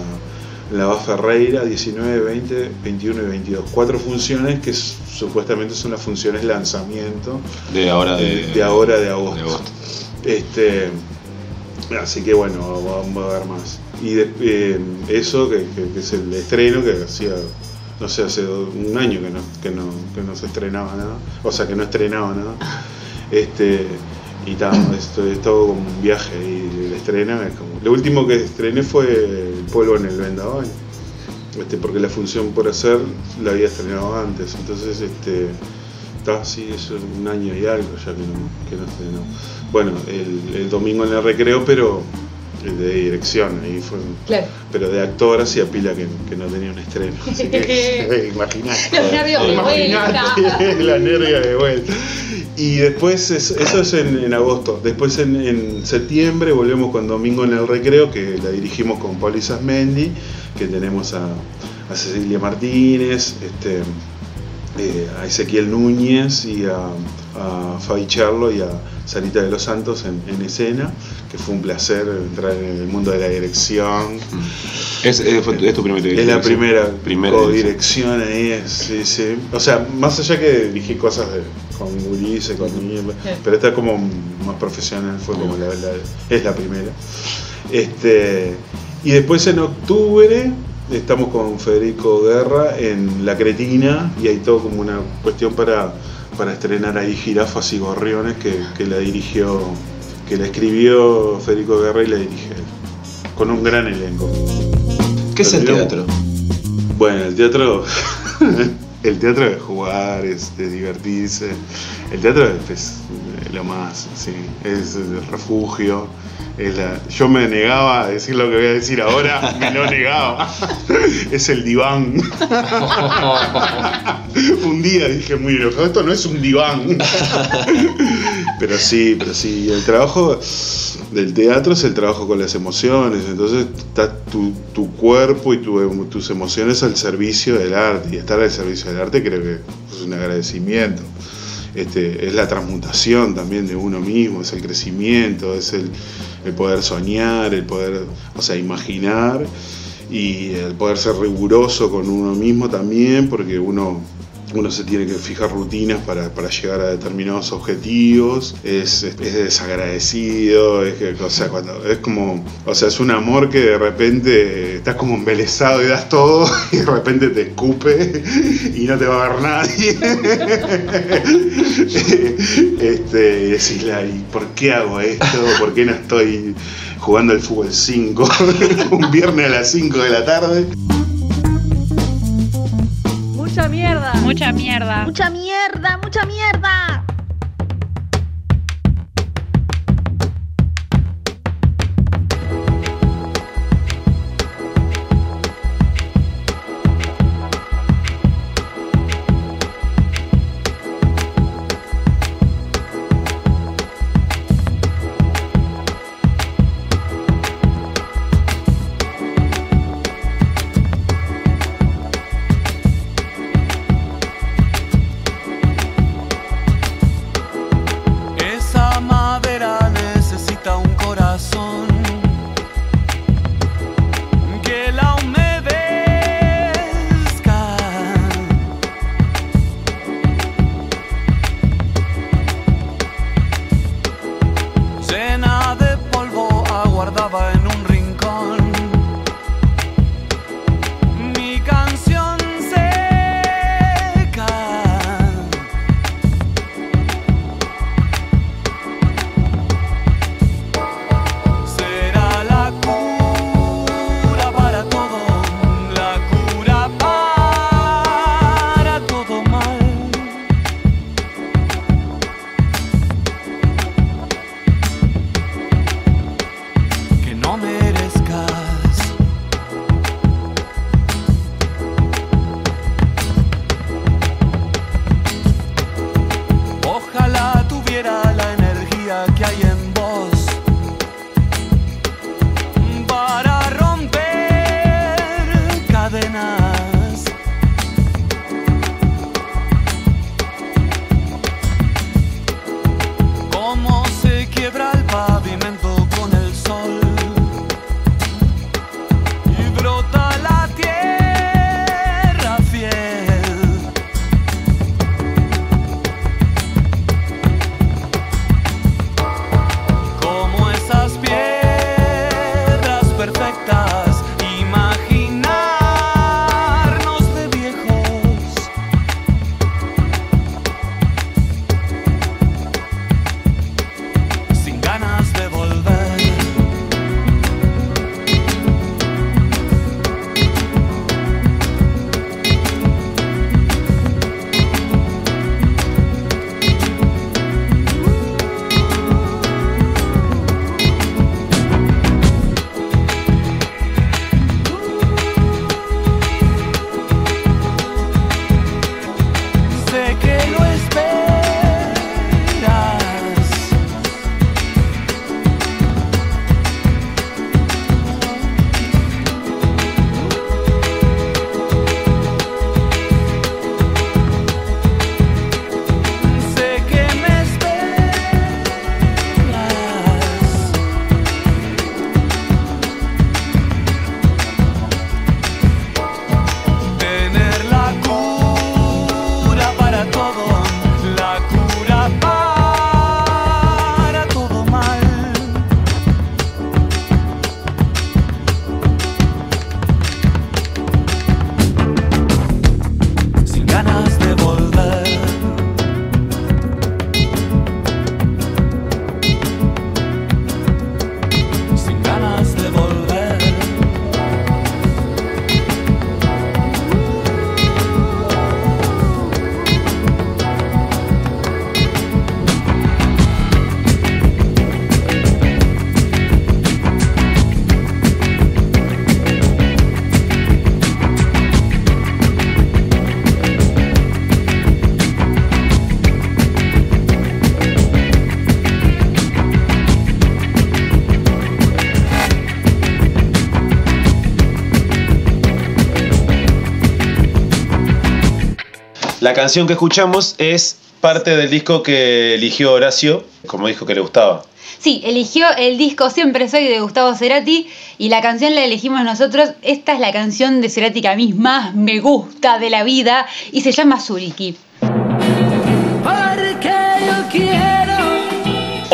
en la Ferreira 19, 20, 21 y 22. Cuatro funciones que supuestamente son las funciones lanzamiento De ahora de, de, de ahora de agosto. de agosto. Este, así que bueno, vamos a ver más. Y de- eh, eso, que, que- que es el estreno, que hacía, no sé, hace un año que no, que, no, que no se estrenaba nada, o sea, que no estrenaba nada. Este, y ta, esto es todo como un viaje y el estreno. Lo último que estrené fue El polvo en el vendaval. Este, porque la función por hacer la había estrenado antes, entonces este, está sí, es un año y algo ya que no, que no estrenó. Bueno, el, domingo en el recreo, pero de dirección, ahí fue, Claro. pero de actor hacía pila que, que no tenía un estreno. Así que imaginate. Los nervios de Imaginate, vuelta. la nervia de vuelta. Y después, es- eso es en, en agosto. Después en, en septiembre volvemos con Domingo en el Recreo, que la dirigimos con Pauli Sasmendi, que tenemos a, a Cecilia Martínez, este, eh, a Ezequiel Núñez y a, a Fabi Charlo y a Sarita de los Santos en, en escena, que fue un placer entrar en el mundo de la dirección. Es, es, tu- es tu primera Es la primera, Primera co-dirección ahí, es, sí, sí. O sea, más allá que dirigí cosas de- con Ulises, con niños, pero esta como más profesional, fue como la, la- es la primera. Este, y después en octubre estamos con Federico Guerra en La Cretina y hay todo como una cuestión para, para estrenar ahí Jirafas y Gorriones que, que la dirigió, que la escribió Federico Guerra y la dirige él, con un gran elenco. ¿Qué es el teatro? Bueno, el teatro. el teatro es jugar, es de divertirse. El teatro es, es lo más, sí. Es el refugio. La- yo me negaba a decir lo que voy a decir ahora, me lo negaba. es el diván. un día dije muy enojado, esto no es un diván. pero sí, pero sí, el trabajo del teatro es el trabajo con las emociones, entonces está tu, tu cuerpo y tu- tus emociones al servicio del arte, y estar al servicio del arte creo que es un agradecimiento. Este, es la transmutación también de uno mismo, es el crecimiento, es el, el poder soñar, el poder, o sea, imaginar y el poder ser riguroso con uno mismo también, porque uno, uno se tiene que fijar rutinas para, para llegar a determinados objetivos, es, es desagradecido, es, que, o sea, cuando, es como, o sea, es un amor que de repente estás como embelesado y das todo y de repente te escupe y no te va a ver nadie. este, y decís, "Ay, ¿por qué hago esto? ¿Por qué no estoy jugando al fútbol 5 un viernes a las 5 de la tarde? Mucha mierda. Mucha mierda. Mucha mierda, mucha mierda. La canción que escuchamos es parte del disco que eligió Horacio como disco que le gustaba. Sí, eligió el disco Siempre Soy de Gustavo Cerati y la canción la elegimos nosotros. Esta es la canción de Cerati que a mí más me gusta de la vida y se llama Suriki.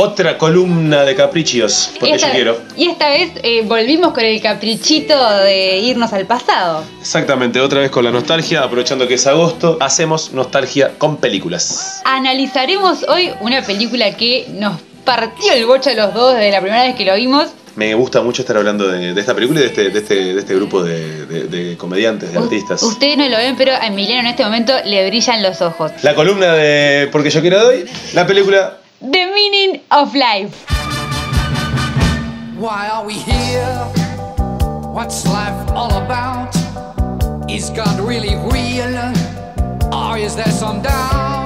Otra columna de caprichos, porque esta, yo quiero. y esta vez eh, volvimos con el caprichito de irnos al pasado. Exactamente, otra vez con la nostalgia, aprovechando que es agosto, hacemos nostalgia con películas. Analizaremos hoy una película que nos partió el bocho a los dos desde la primera vez que lo vimos. Me gusta mucho estar hablando de, de esta película y de este, de este, de este grupo de, comediantes, de artistas. Ustedes no lo ven, pero a Emiliano en este momento le brillan los ojos. La columna de Porque yo quiero de hoy, la película The Meaning of Life. Why are we here? What's life all about? Is God really real? Or is there some doubt?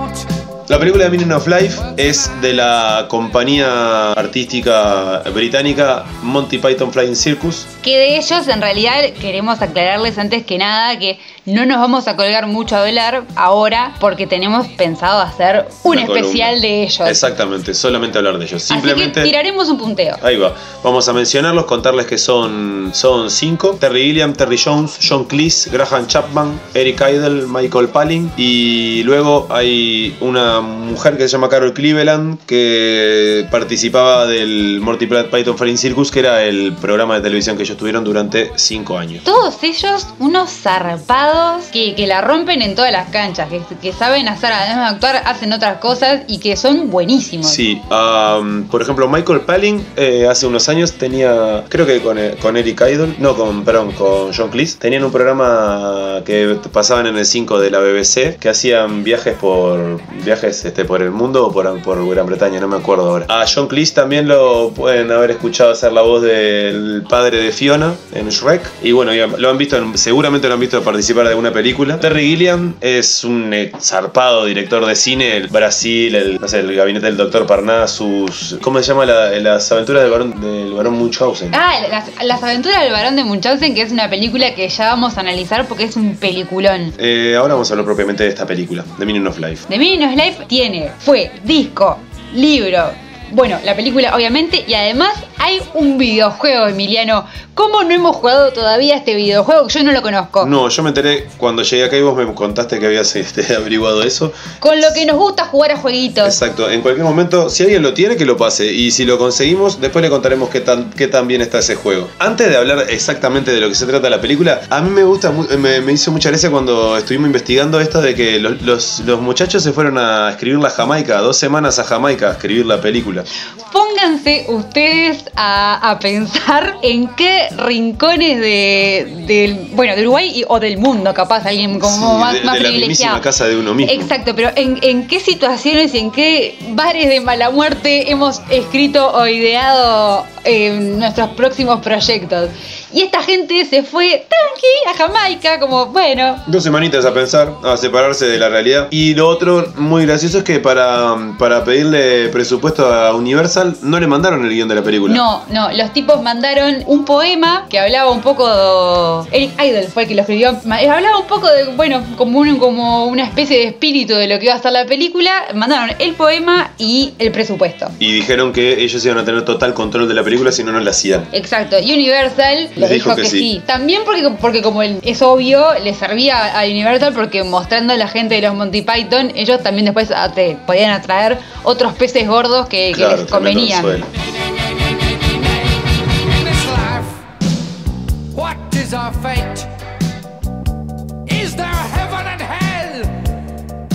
La película de Meaning of Life es de la compañía artística británica Monty Python Flying Circus. Que de ellos en realidad queremos aclararles antes que nada que no nos vamos a colgar mucho a hablar ahora porque tenemos pensado hacer un Una especial columna. de ellos. Exactamente, solamente hablar de ellos. Simplemente. Así que tiraremos un punteo. Ahí va. Vamos a mencionarlos, contarles que son, son cinco. Terry Gilliam, Terry Jones, John Cleese, Graham Chapman, Eric Idle, Michael Palin. Y luego hay una mujer que se llama Carol Cleveland que participaba del Monty Python Flying Circus, que era el programa de televisión que ellos tuvieron durante cinco años. Todos ellos unos zarpados que, que la rompen en todas las canchas, que, que saben hacer, además de actuar, hacen otras cosas y que son buenísimos. Sí, por ejemplo, Michael Palin eh, hace unos años tenía, creo que con, eh, con Eric Idle, no, con, perdón, con John Cleese, tenían un programa que pasaban en el 5 de la BBC, que hacían viajes por viajes este, por el mundo o por, por Gran Bretaña, no me acuerdo ahora. A John Cleese también lo pueden haber escuchado hacer la voz del padre de Fiona en Shrek, y bueno, ya lo han visto, en- seguramente lo han visto participar de alguna película. Terry Gilliam es un eh, zarpado director de cine, el Brasil, el, no sé, el gabinete del doctor Parnassus, ¿cómo se llama la- las aventuras del varón, del varón Munchausen? Ah, las, las aventuras del varón de Munchausen, que es una película que ya vamos a analizar porque es un peliculón. Eh, ahora vamos a hablar propiamente de esta película, The Meaning of Life. The Meaning of Life tiene, fue, disco, libro, bueno, la película obviamente, y además hay un videojuego, Emiliano. ¿Cómo no hemos jugado todavía este videojuego? Yo no lo conozco. No, yo me enteré cuando llegué acá y vos me contaste que habías este, averiguado eso. Con lo que nos gusta jugar a jueguitos. Exacto, en cualquier momento, si alguien lo tiene, que lo pase. Y si lo conseguimos, después le contaremos qué tan, qué tan bien está ese juego. Antes de hablar exactamente de lo que se trata la película, a mí me gusta, me, me hizo mucha gracia cuando estuvimos investigando esto de que los, los- los muchachos se fueron a escribir la Jamaica, dos semanas a Jamaica a escribir la película. Pónganse ustedes a, a pensar en qué rincones de, del, bueno, de Uruguay y- o del mundo, capaz, alguien como Sí, más, de, más de la privilegiado. casa de uno mismo. Exacto, pero en, en qué situaciones y en qué bares de mala muerte hemos escrito o ideado eh, nuestros próximos proyectos. Y esta gente se fue tranqui a Jamaica, como bueno. Dos semanitas a pensar, a separarse de la realidad. Y lo otro muy gracioso es que para, para pedirle presupuesto a Universal no le mandaron el guion de la película. No, no, los tipos mandaron un poema que hablaba un poco de... Eric Idle fue el que lo escribió. Ma- Hablaba un poco de, bueno, como, un- como una especie de espíritu de lo que iba a ser la película. Mandaron el poema y el presupuesto. Y dijeron que ellos iban a tener total control de la película si no, no la hacían. Exacto, y Universal les dijo dijo, que que, sí. sí. También porque, porque como es obvio, le servía a Universal porque mostrando a la gente de los Monty Python, ellos también después te podían atraer otros peces gordos que, que Claro, les convenían. anzuelo. In this life, what is our fate? Is there heaven and hell?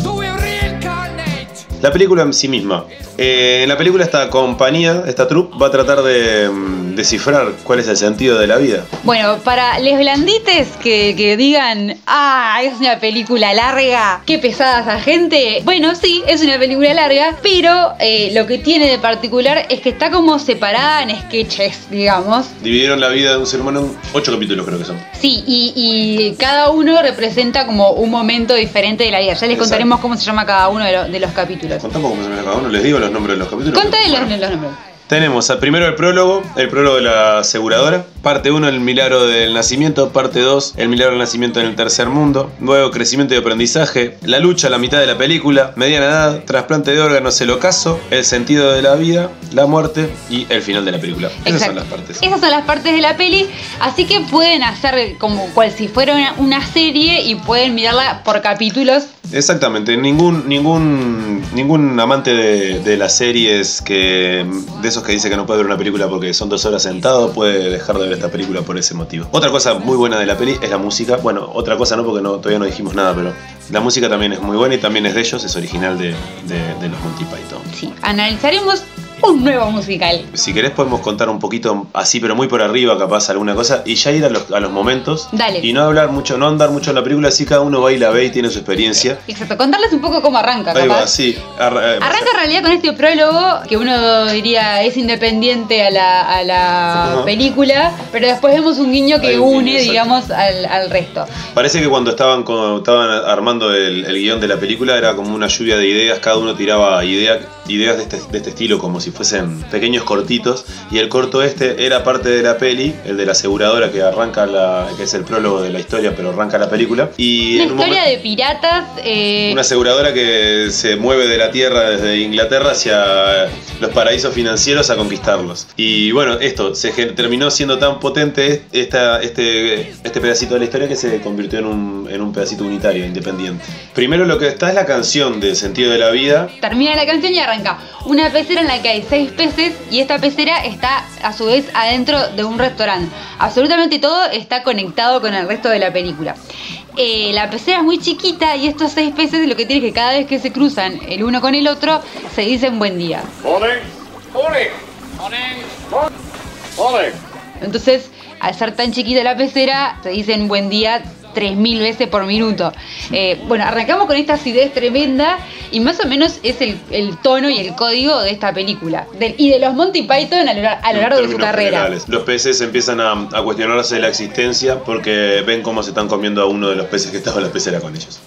Do we reincarnate? La película en sí misma. Eh, en la película esta compañía, esta troupe, va a tratar de mm, descifrar cuál es el sentido de la vida. Bueno, para les blandites que, que digan, ah, es una película larga, qué pesada esa gente. Bueno, sí, es una película larga, pero eh, lo que tiene de particular es que está como separada en sketches, digamos. Dividieron la vida de un ser humano en ocho capítulos creo que son. Sí, y, y cada uno representa como un momento diferente de la vida. Ya les Exacto. contaremos cómo se llama cada uno de, lo- de los capítulos. Contamos cómo se llama cada uno, les digo los nombres de los capítulos. Los, los nombres. Tenemos al primero el prólogo, el prólogo de la aseguradora. Parte 1, el milagro del nacimiento. Parte 2, el milagro del nacimiento en el tercer mundo. Luego, crecimiento y aprendizaje. La lucha, la mitad de la película. Mediana edad, trasplante de órganos, el ocaso. El sentido de la vida, la muerte y el final de la película. Esas son las partes. Esas son las partes de la peli, así que pueden hacer como cual si fuera una, una serie y pueden mirarla por capítulos. Exactamente, ningún, ningún, ningún amante de, de las series que. de esos que dice que no puede ver una película porque son dos horas sentado, puede dejar de ver esta película por ese motivo. Otra cosa muy buena de la peli es la música. Bueno, otra cosa no, porque todavía no dijimos nada, pero la música también es muy buena y también es de ellos, es original de- de los Monty Python. Sí, analizaremos un nuevo musical. Si querés podemos contar un poquito así, pero muy por arriba capaz alguna cosa y ya ir a los, a los momentos. Dale. Y no hablar mucho, no andar mucho en la película, así cada uno va y la ve y tiene su experiencia. Exacto, contarles un poco cómo arranca, Ahí capaz. va, sí. Arra- eh, Arranca en realidad con este prólogo que uno diría es independiente a la, a la Ajá. película, pero después vemos un guiño que guiño, une, digamos, al, al resto. Parece que cuando estaban armando el, el guion de la película era como una lluvia de ideas, cada uno tiraba idea- ideas de este, de este estilo como si fuesen pequeños cortitos y el corto este era parte de la peli, el de la aseguradora que arranca la, que es el prólogo de la historia pero arranca la película y Una historia momento- de piratas. eh, una aseguradora que se mueve de la tierra desde Inglaterra hacia los paraísos financieros a conquistarlos. Y bueno, esto se terminó siendo tan potente esta, este, este pedacito de la historia que se convirtió en un, en un pedacito unitario, independiente. Primero lo que está es la canción del sentido de la vida. Termina la canción y arranca una pecera en la que hay seis peces y esta pecera está a su vez adentro de un restaurante. Absolutamente todo está conectado con el resto de la película. Eh, la pecera es muy chiquita y estos seis peces lo que tiene es que cada vez que se cruzan el uno con el otro se dicen buen día. Entonces, al ser tan chiquita la pecera, se dicen buen día 3.000 veces por minuto. Eh, bueno, arrancamos con esta acidez tremenda y más o menos es el, el tono y el código de esta película. Del- y de los Monty Python a lo, a lo en largo de su carrera. generales. Los peces empiezan a, a cuestionarse la existencia porque ven cómo se están comiendo a uno de los peces que estaba en la pecera con ellos.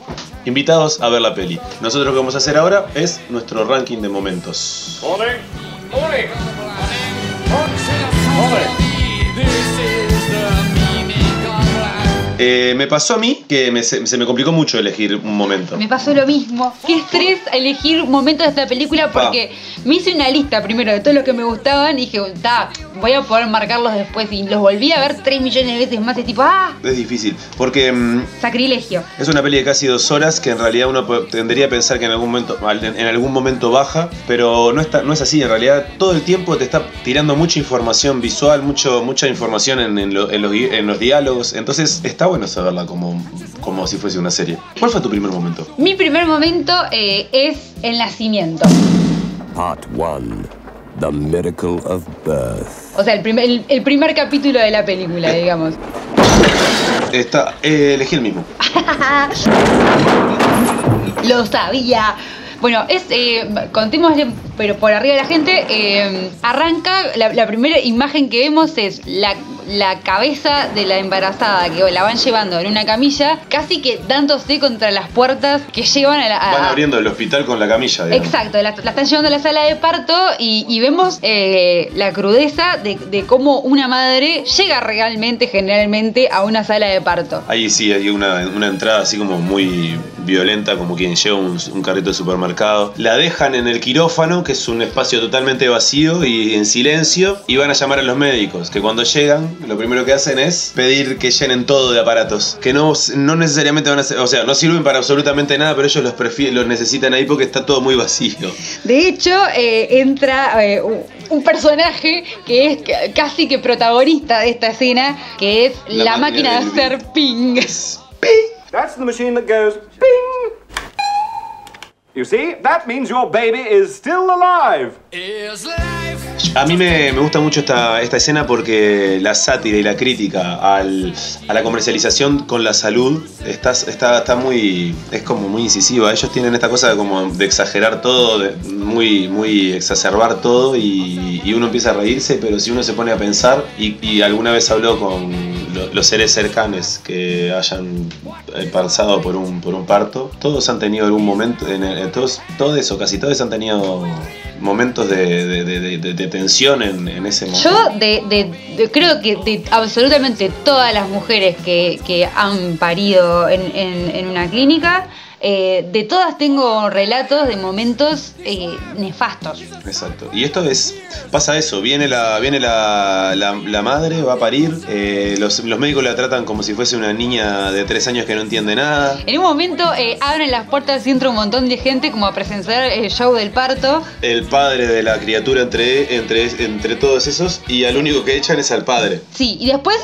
Invitados a ver la peli. Nosotros lo que vamos a hacer ahora es nuestro ranking de momentos. Eh, me pasó a mí que me- se, se me complicó mucho elegir un momento. Me pasó lo mismo. Qué estrés elegir momentos de esta película porque me hice una lista primero de todos los que me gustaban y dije, "Ta, voy a poder marcarlos después. Y los volví a ver 3 millones de veces más y tipo, ¡ah! Es difícil, porque mm, Sacrilegio. es una peli de casi dos horas que en realidad uno tendría a pensar que en algún momento, en algún momento baja, pero no, está, no es así. En realidad todo el tiempo te está tirando mucha información visual, mucho, mucha información en, en lo- en los, en los diálogos. Entonces está bueno saberla como, como si fuese una serie. ¿Cuál fue tu primer momento? Mi primer momento eh, es el nacimiento. Part 1 The Miracle of Birth. O sea, el primer, el, el primer capítulo de la película, digamos. Está, eh, elegí el mismo. Lo sabía. Bueno, es, eh, contémosle, pero por arriba de la gente, eh, arranca, la, la primera imagen que vemos es la, la cabeza de la embarazada que la van llevando en una camilla, casi que dándose contra las puertas que llevan a la... a- Van abriendo el hospital con la camilla, digamos. Exacto, la, la están llevando a la sala de parto y, y vemos eh, la crudeza de, de cómo una madre llega realmente, generalmente, a una sala de parto. Ahí sí, hay una, una entrada así como muy violenta, como quien lleva un, un carrito de supermercado. La dejan en el quirófano, que es un espacio totalmente vacío y en silencio, y van a llamar a los médicos, que cuando llegan, lo primero que hacen es pedir que llenen todo de aparatos, que no, no necesariamente van a ser, o sea, no sirven para absolutamente nada, pero ellos los, prefieren, los necesitan ahí porque está todo muy vacío. De hecho, eh, entra eh, un, personaje que es ca- casi que protagonista de esta escena, que es la, La máquina, máquina de hacer ping. That's the machine that goes ping. You see, that means your baby is still alive. A mí me, me gusta mucho esta, esta escena porque la sátira y la crítica al- a la comercialización con la salud está, está, está muy. es como muy incisiva. Ellos tienen esta cosa de como de exagerar todo, de muy, muy exacerbar todo y, y uno empieza a reírse, pero si uno se pone a pensar, y, y alguna vez habló con lo- los seres cercanos que hayan pasado por un, por un parto, todos han tenido algún momento, en el- todos, todo eso, casi todos han tenido momentos de, de- tensión en, en ese momento. Yo de, creo que de absolutamente todas las mujeres que, que han parido en- en una clínica, eh, de todas tengo relatos de momentos eh, nefastos. Exacto. Y esto es, pasa eso, viene la, viene la, la, la madre, va a parir, eh, los, los médicos la tratan como si fuese una niña de tres años que no entiende nada. En un momento abren las puertas y entra un montón de gente como a presenciar el show del parto. El padre de la criatura entre, entre, entre todos esos y al único que echan es al padre, Sí, y después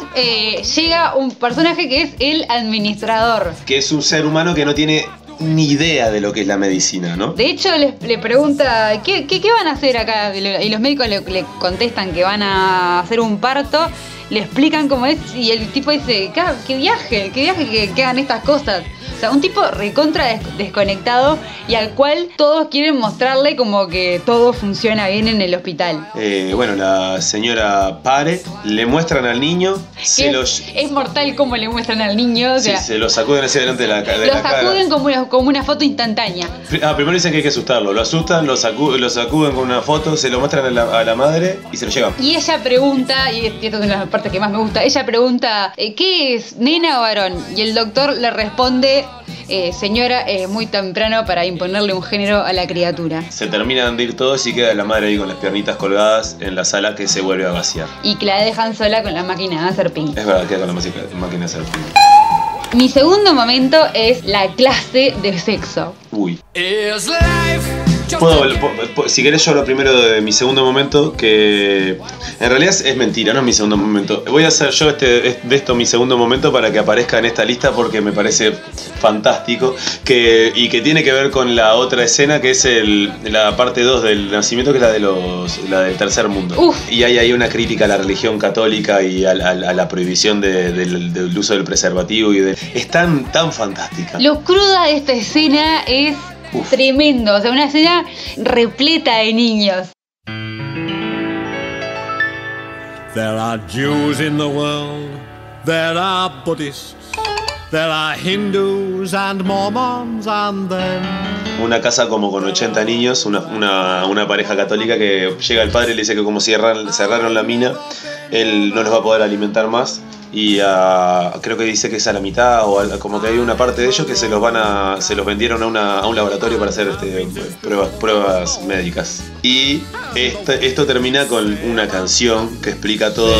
llega un personaje que es el administrador. que es un ser humano que no tiene ni idea de lo que es la medicina, ¿no? De hecho, le, pregunta, ¿qué, qué, qué van a hacer acá? Y los médicos le, contestan que van a hacer un parto, le explican cómo es y el tipo dice, ¿qué, qué viaje? ¿Qué viaje que, que hagan estas cosas? Sea, un tipo recontra des- desconectado y al cual todos quieren mostrarle como que todo funciona bien en el hospital. Eh, bueno, la señora pare, le muestran al niño, se lo, es, mortal como le muestran al niño, o sí, se lo sacuden hacia delante de la, de lo la cara. sacuden como una, como una foto instantánea. Ah, primero dicen que hay que asustarlo. Lo asustan, lo, sacu- lo sacuden con una foto, se lo muestran a la, a la madre y se lo llevan. Y ella pregunta, y esto es una de las partes que más me gusta, ella pregunta, eh, ¿qué es, nena o varón? Y el doctor le responde, eh, señora, es muy temprano para imponerle un género a la criatura. Se terminan de ir todos y queda la madre ahí con las piernitas colgadas en la sala que se vuelve a vaciar. Y que la dejan sola con la máquina de hacer ping. Es verdad, queda con la máquina de hacer ping. Mi segundo momento es la clase de sexo. Uy. Is life Puedo, si querés yo hablo primero de mi segundo momento, que en realidad es, mentira, no es mi segundo momento. Voy a hacer yo este, es- de esto mi segundo momento para que aparezca en esta lista porque me parece fantástico que, y que tiene que ver con la otra escena que es el, la parte 2 del nacimiento, que es la, de los, la del tercer mundo. Uf. Y hay ahí una crítica a la religión católica y a, la- a la prohibición de- del, del uso del preservativo. y de, Es tan, tan fantástica. Lo cruda de esta escena es tremendo, o sea, una escena repleta de niños. There are Jews in the world, there are Buddhists, there are Hindus and Mormons, and then una casa como con 80 niños, una, una- una pareja católica que llega el padre y le dice que como cierran, cerraron la mina, él no los va a poder alimentar más y ah, creo que dice que es a la mitad o al- como que hay una parte de ellos que se los van a se los vendieron a, una- a un laboratorio para hacer este, pruebas, pruebas médicas y este- esto termina con una canción que explica todo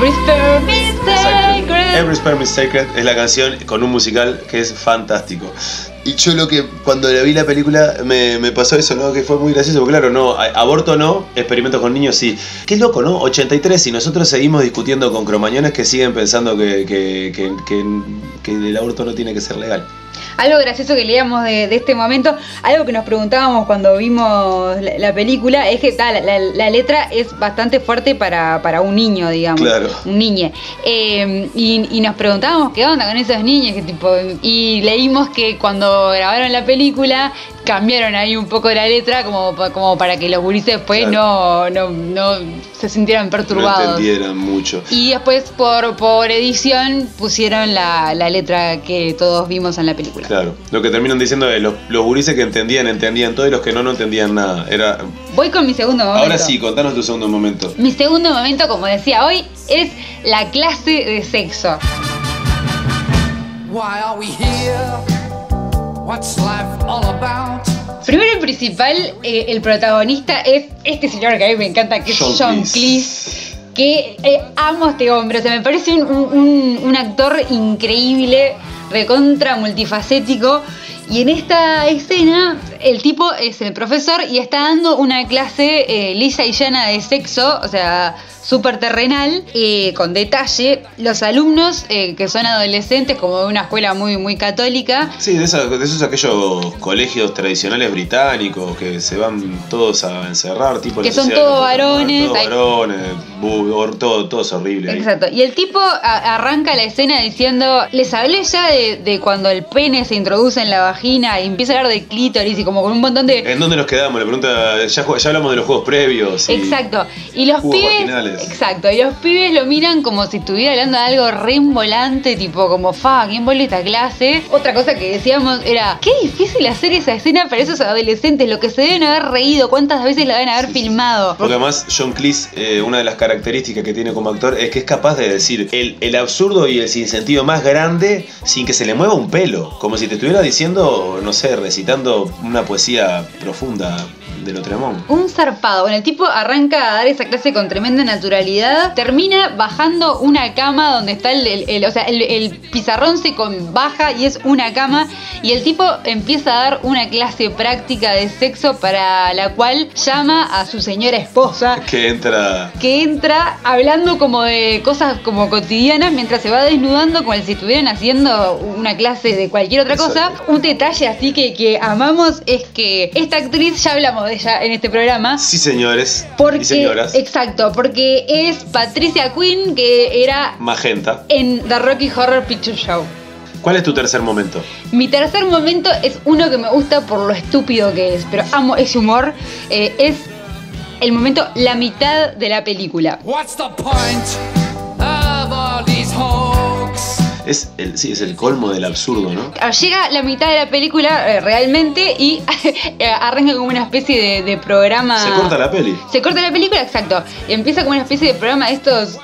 Every. Every Sperm is Sacred es la canción con un musical que es fantástico. Y yo lo que cuando le vi la película me, me pasó eso, ¿no? Que fue muy gracioso, porque claro, no, aborto no, experimentos con niños sí. Qué loco, ¿no? 83 y nosotros seguimos discutiendo con cromañones que siguen pensando que, que- que el aborto no tiene que ser legal. Algo gracioso que leíamos de, de este momento, algo que nos preguntábamos cuando vimos la, la película, es que tal, la, la letra es bastante fuerte para, para un niño, digamos. Claro. Un niñe. Eh, y, y nos preguntábamos qué onda con esos niños, que tipo. Y leímos que cuando grabaron la película cambiaron ahí un poco la letra como, como para que los gurises después no, no, no se sintieran No perturbados. entendieran mucho. Y después por, por edición pusieron la, la letra que todos vimos en la película. Claro, lo que terminan diciendo es los, los gurises que entendían, entendían todo y los que no, no entendían nada. Era, Voy con mi segundo momento. ahora sí, contanos tu segundo momento. Mi segundo momento, como decía hoy, es la clase de sexo. Why are we here? Primero y principal, eh, el protagonista es este señor que a mí me encanta, que es John John Cleese. Que eh, amo a este hombre, o sea, me parece un, un- un- un actor increíble, recontra multifacético. Y en esta escena, el tipo es el profesor y está dando una clase eh, lisa y llana de sexo, o sea, súper terrenal, eh, con detalle. Los alumnos, eh, que son adolescentes, como de una escuela muy, muy católica, Sí, de, esos aquellos colegios tradicionales británicos que se van todos a encerrar, tipo Que son todos varones, Todos varones, todo, todo es horrible. ahí. Exacto. Y el tipo a- arranca la escena diciendo, les hablé ya de, de cuando el pene se introduce en la vagina y empieza a hablar de clítoris y como con un montón de... ¿En dónde nos quedamos? Le pregunta, ya, hablamos de los juegos previos. y- Exacto. Y los pibes. marginales. Exacto. Y los pibes lo miran como si estuviera hablando de algo re involante, tipo como, fa, ¿quién vuelve esta clase? Otra cosa que decíamos era, qué difícil hacer esa escena para esos adolescentes, lo que se deben haber reído, cuántas veces la deben haber filmado. Porque además John Cleese, eh, una de las características que tiene como actor es que es capaz de decir el, el absurdo y el sinsentido más grande sin que se le mueva un pelo. Como si te estuviera diciendo, no sé, recitando una poesía profunda de Lotremont. Un zarpado. Bueno, el tipo arranca a dar esa clase con tremenda naturalidad. Termina bajando una cama donde está el. el- el- o sea, el, el pizarrón se con baja y es una cama. Y el tipo empieza a dar una clase práctica de sexo para la cual llama a su señora esposa. Que entra. Que entra hablando como de cosas como cotidianas mientras se va desnudando como si estuvieran haciendo una clase de cualquier otra cosa. Un detalle así que, que amamos es que esta actriz, ya hablamos de en este programa, Sí, señores porque, y señoras. exacto, porque es Patricia Quinn, que era Magenta. en The Rocky Horror Picture Show. ¿Cuál es tu tercer momento? Mi tercer momento es uno que me gusta por lo estúpido que es, pero amo ese humor. eh, es el momento, la mitad de la película. What's the point of all these hoax? Es el, sí, es el colmo del absurdo, ¿no? Llega la mitad de la película eh, realmente y eh, arranca como una especie de, de programa. Se corta la peli. Se corta la película, exacto. Y empieza como una especie de programa de estos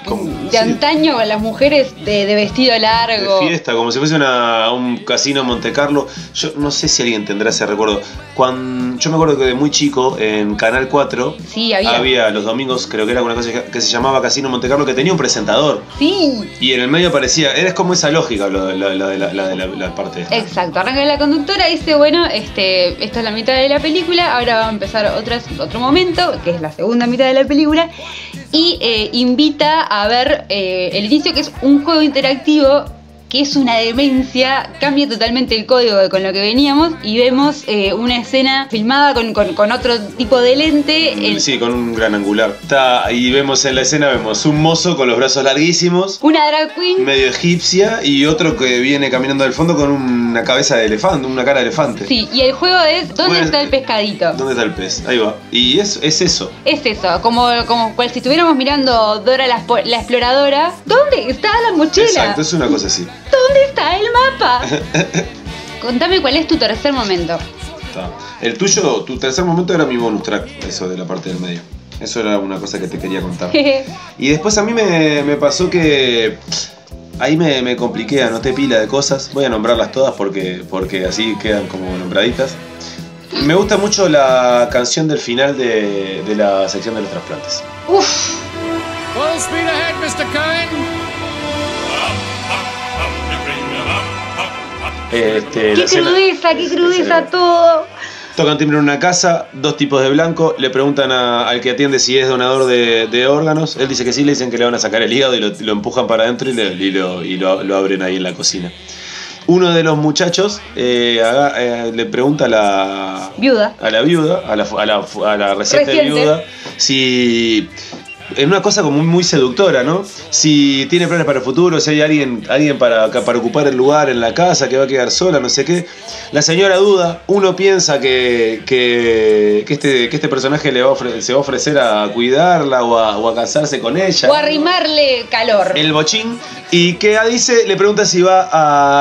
de antaño con las mujeres de, de vestido De largo. fiesta, como si fuese una- un casino en Monte Carlo. Yo no sé si alguien tendrá ese recuerdo. Cuando, yo me acuerdo que de muy chico, en Canal 4, Sí, había. los domingos, creo que era una cosa que se llamaba Casino Monte Carlo, que tenía un presentador. Sí. Y en el medio aparecía, era como esa lógica, lo, de- la, parte. Exacto, arranca la conductora y dice, bueno, este, esta es la mitad de la película, ahora va a empezar otro, otro momento, que es la segunda mitad de la película, y eh, invita a ver eh, el inicio, que es un juego interactivo que es una demencia, cambia totalmente el código de con lo que veníamos y vemos eh, una escena filmada con, con- con otro tipo de lente. en- Sí, con un gran angular. Está, y vemos en la escena, vemos un mozo con los brazos larguísimos, una drag queen medio egipcia, y otro que viene caminando del fondo con una cabeza de elefante, una cara de elefante. Sí, y el juego es ¿dónde Bueno, está el pescadito? ¿Dónde está el pez? Ahí va. Y es, es eso. Es eso, como, como cual si estuviéramos mirando Dora la, la exploradora. ¿Dónde está la mochila? Exacto, es una cosa así. ¿Dónde está el mapa? Contame cuál es tu tercer momento. Está. El tuyo, tu tercer momento era mi bonus track, eso de la parte del medio. Eso era una cosa que te quería contar. Y después a mí me, me pasó que ahí me, me compliqué, anoté pila de cosas. Voy a nombrarlas todas porque, porque así quedan como nombraditas. Me gusta mucho la canción del final de, de la sección de los trasplantes. Uf. Full speed ahead, Mr. Cohen. Este, ¡Qué crudeza, qué crudeza todo! Tocan timbre en una casa, dos tipos de blanco, le preguntan a- al que atiende si es donador de, de órganos, él dice que sí, le dicen que le van a sacar el hígado y lo, lo empujan para adentro y, le- y lo, y lo- lo abren ahí en la cocina. Uno de los muchachos eh, haga- eh, le pregunta a la, Viuda. a la viuda, a la, a la, a la reciente, Reciente. viuda, si. En una cosa como muy seductora, ¿no? Si tiene planes para el futuro, si hay alguien, alguien para, para ocupar el lugar en la casa, que va a quedar sola, no sé qué. La señora duda, uno piensa que, que, que este, que este personaje le va a ofre- se va a ofrecer a cuidarla o a, o a casarse con ella. O arrimarle calor. El bochín. Y que dice, le pregunta si va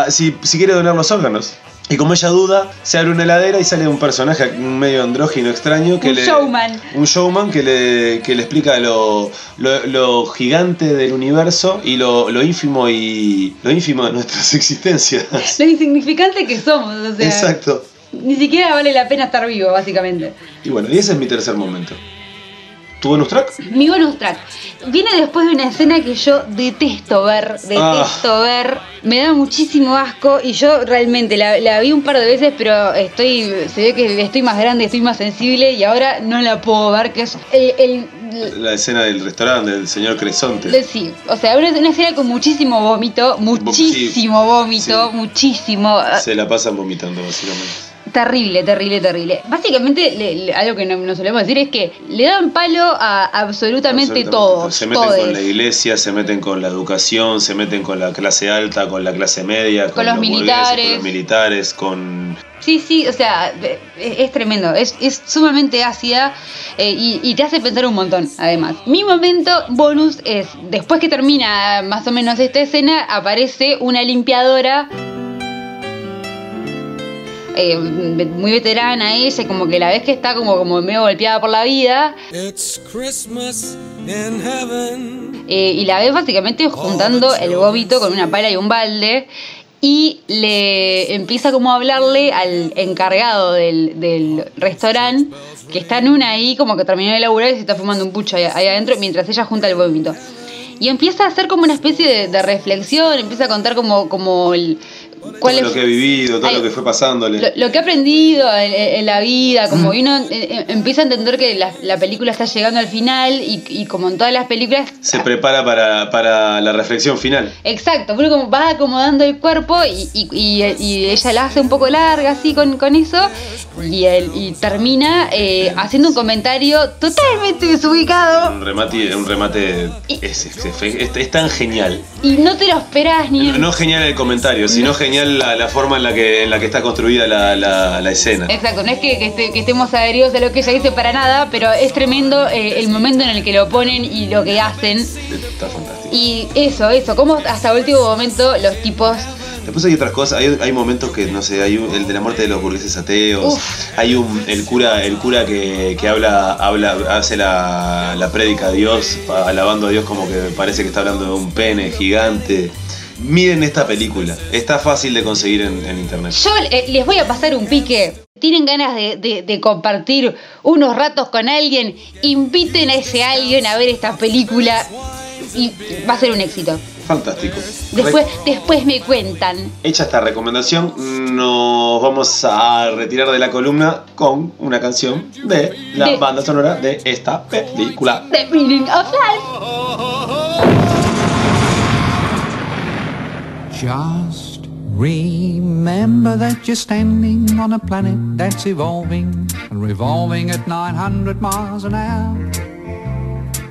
a. si, si quiere donar los órganos. Y como ella duda, se abre una heladera y sale un personaje medio andrógino extraño que Un le. showman. Un showman que le, que le explica lo, lo, lo gigante del universo y lo, lo ínfimo y. lo ínfimo de nuestras existencias. Lo insignificante que somos, o sea. Exacto. Ni siquiera vale la pena estar vivo, básicamente. Y bueno, y ese es mi tercer momento. ¿Tu bonus track? Mi bonus track viene después de una escena que yo detesto ver, detesto ver, me da muchísimo asco y yo realmente la, la vi un par de veces, pero estoy, se ve que estoy más grande, estoy más sensible y ahora no la puedo ver, que es el, el- La escena del restaurante del señor Cresonte. sí, o sea, una, una escena con muchísimo vómito, muchísimo vómito, muchísimo. Se la pasan vomitando, básicamente. Terrible, terrible, terrible. Básicamente, le- le- algo que no, no solemos decir es que le dan palo a absolutamente, Absolutamente. todos. Se meten todes. con la iglesia, se meten con la educación, se meten con la clase alta, con la clase media, con, los militares. con los militares, con Sí, sí, o sea, es, es tremendo, es, es sumamente ácida eh, y, y te hace pensar un montón, además. Mi momento bonus es, después que termina más o menos esta escena, aparece una limpiadora. Eh, muy veterana ella, como que la ves que está como, como medio golpeada por la vida It's Christmas in heaven. eh, y la ves básicamente juntando el vómito con una pala y un balde y le empieza como a hablarle al encargado del, del restaurante que está en una ahí como que terminó de laburar y se está fumando un pucho ahí, ahí adentro mientras ella junta el vómito. Y empieza a hacer como una especie de, de reflexión, empieza a contar como, como el... todo es- lo que ha vivido, todo Ay, lo que fue pasándole. lo, lo que ha aprendido en, en la vida, como uno eh, eh, empieza a entender que la, la película está llegando al final y, y como en todas las películas Se prepara para, para la reflexión final. Exacto, pero como va acomodando el cuerpo y, y- ella la hace un poco larga así con, con eso y, él, termina eh, haciendo un comentario totalmente desubicado Un remate, un remate es, es- es- es tan genial. y no te lo esperas ni... No, no genial el comentario, sino genial la, la forma en la que, en la que está construida la, la- la escena. Exacto, no es que, que estemos adheridos a lo que ella dice para nada, pero es tremendo eh, el momento en el que lo ponen y lo que hacen. Está fantástico. Y eso, eso, como hasta último momento los tipos Después hay otras cosas, hay, hay momentos que, no sé, hay un- el de la muerte de los burgueses ateos, hay un, el cura, el cura que, que habla, habla, hace la, la prédica a Dios, alabando a Dios como que parece que está hablando de un pene gigante. Miren esta película, está fácil de conseguir en, en internet. Yo eh, les voy a pasar un pique. ¿Tienen ganas de, de- de compartir unos ratos con alguien? Inviten a ese alguien a ver esta película y va a ser un éxito. Fantástico. Después, después me cuentan. Hecha esta recomendación, nos vamos a retirar de la columna con una canción de la De- banda sonora de esta película. The Meaning of Life. Just remember that you're standing on a planet that's evolving and revolving at 900 miles an hour.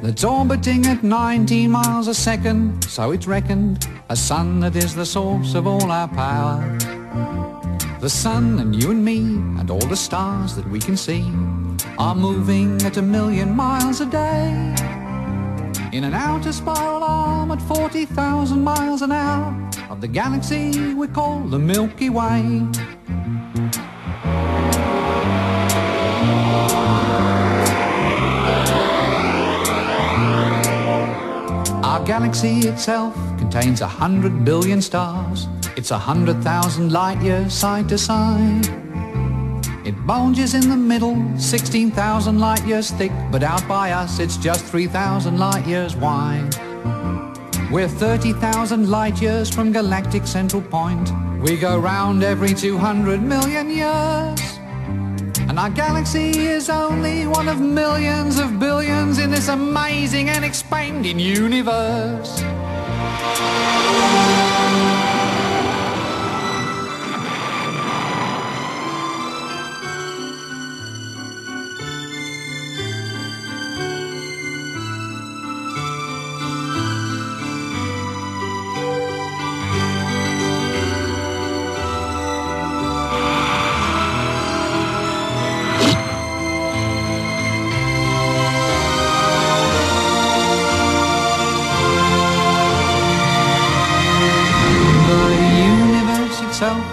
That's orbiting at 19 miles a second, so it's reckoned a sun that is the source of all our power. The sun and you and me and all the stars that we can see are moving at a million miles a day. In an outer spiral arm at 40,000 miles an hour of the galaxy we call the Milky Way. Our galaxy itself contains a hundred billion stars. It's a hundred thousand light years side to side. It bulges in the middle, 16,000 light years thick, but out by us it's just 3,000 light years wide. We're 30,000 light years from galactic central point. We go round every 200 million years. And our galaxy is only one of millions of billions in this amazing and expanding universe.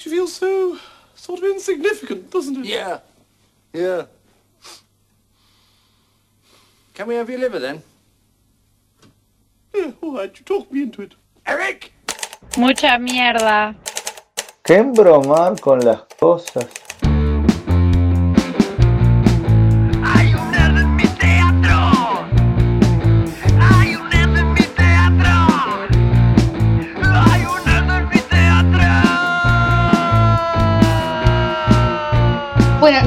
Makes you feel so sort of insignificant, doesn't it? Yeah. Yeah. Can we have your liver then? Yeah, all right, you talked me into it. Eric! Mucha mierda. ¿Qué embromar con las cosas?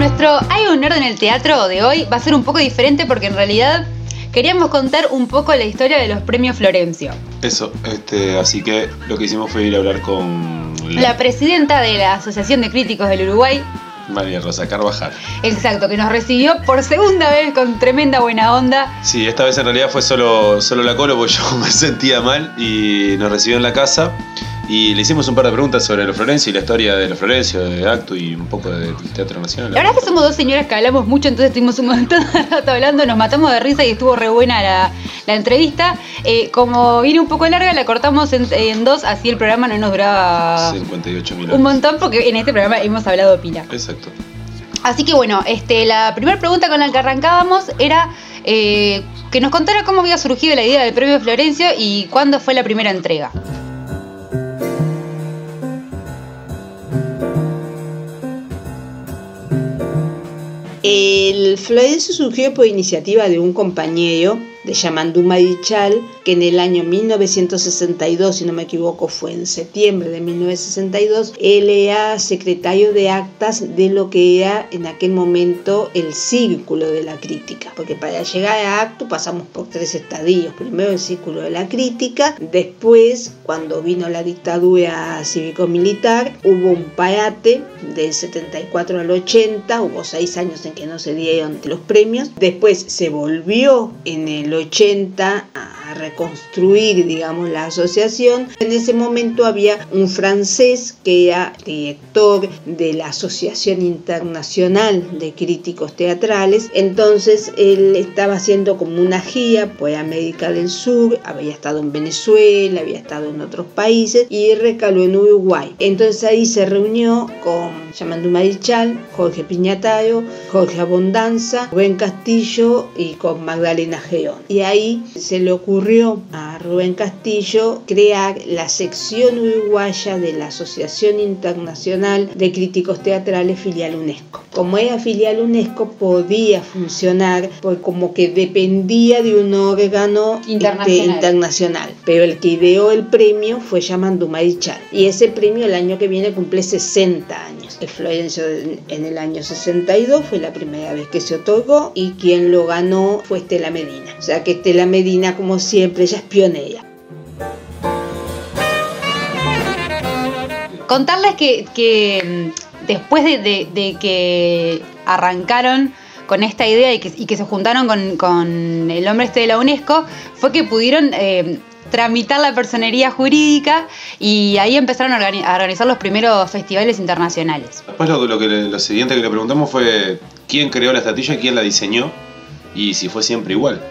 Nuestro Hay un nerd en el teatro de hoy va a ser un poco diferente porque en realidad queríamos contar un poco la historia de los premios Florencio. Eso, este, así que lo que hicimos fue ir a hablar con La presidenta de la Asociación de Críticos del Uruguay, María Rosa Carvajal. exacto, que nos recibió por segunda vez con tremenda buena onda. Sí, esta vez en realidad fue solo, solo la colo porque yo me sentía mal y nos recibió en la casa y le hicimos un par de preguntas sobre los Florencio y la historia de los Florencio, de Actu y un poco del Teatro Nacional. La verdad es que somos dos señoras que hablamos mucho, entonces estuvimos un montón de rato hablando, nos matamos de risa y estuvo re buena la, la entrevista. Eh, como viene un poco larga, la cortamos en, en dos, así el programa no nos duraba 58 mil un montón porque en este programa hemos hablado pila. Exacto. Así que bueno, este, la primera pregunta con la que arrancábamos era eh, que nos contara cómo había surgido la idea del premio Florencio y cuándo fue la primera entrega. El Florencio surgió por iniciativa de un compañero de Yamandú Marichal, que en el año 1962, si no me equivoco, fue en septiembre de 1962, él era secretario de actas de lo que era en aquel momento el círculo de la crítica, porque para llegar a acto pasamos por tres estadios. Primero el círculo de la crítica, después, cuando vino la dictadura cívico-militar, hubo un parate del 74 al 80, hubo seis años en que no se dieron los premios, después se volvió en el 80 a reconstruir, digamos, la asociación. En ese momento había un francés que era director de la Asociación Internacional de Críticos Teatrales. Entonces él estaba haciendo como una gira por América del Sur, había estado en Venezuela, había estado en otros países y recaló en Uruguay. Entonces ahí se reunió con Yamandú Marichal, Jorge Piñatario, Jorge Abondanza, Rubén Castillo y con Magdalena Geón. Y ahí se le ocurrió a Rubén Castillo crear la sección uruguaya de la Asociación Internacional de Críticos Teatrales filial UNESCO. Como era filial UNESCO podía funcionar porque como que dependía de un órgano Internacional. este, internacional. Pero el que ideó el premio fue Yamandu Marichal. Y ese premio el año que viene cumple 60 años. El Florencio en el año 62 fue la primera vez que se otorgó y quien lo ganó fue Estela Medina. O sea que Estela Medina, como siempre, ella es pionera. Contarles que, que, mm, después de, de- de que arrancaron con esta idea y que, y que se juntaron con, con el hombre este de la UNESCO, fue que pudieron eh, tramitar la personería jurídica y ahí empezaron a, organi- a organizar los primeros festivales internacionales. Después lo, lo que le- lo siguiente que le preguntamos fue quién creó la estatuilla, quién la diseñó y si fue siempre igual.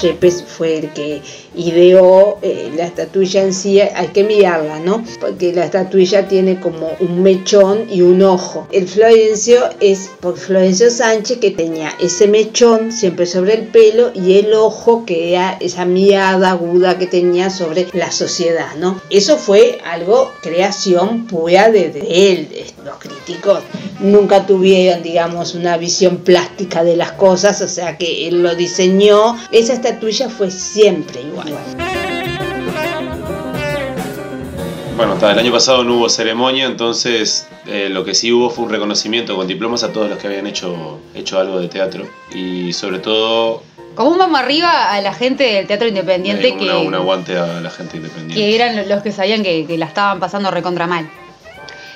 Yepes fue el que ideó eh, la estatuilla en sí, hay que mirarla, ¿no? Porque la estatuilla tiene como un mechón y un ojo. El Florencio es por Florencio Sánchez que tenía ese mechón siempre sobre el pelo y el ojo que era esa mirada aguda que tenía sobre la sociedad, ¿no? Eso fue algo, creación pura de, de él. Los críticos nunca tuvieron, digamos, una visión plástica de las cosas, o sea que él lo diseñó. Esa estatuilla fue siempre igual. Bueno, hasta el año pasado no hubo ceremonia, entonces eh, lo que sí hubo fue un reconocimiento con diplomas a todos los que habían hecho, hecho algo de teatro y sobre todo Como un vamos arriba a la gente del teatro independiente eh, que, un aguante a la gente independiente. que eran los que sabían que, que la estaban pasando recontra mal.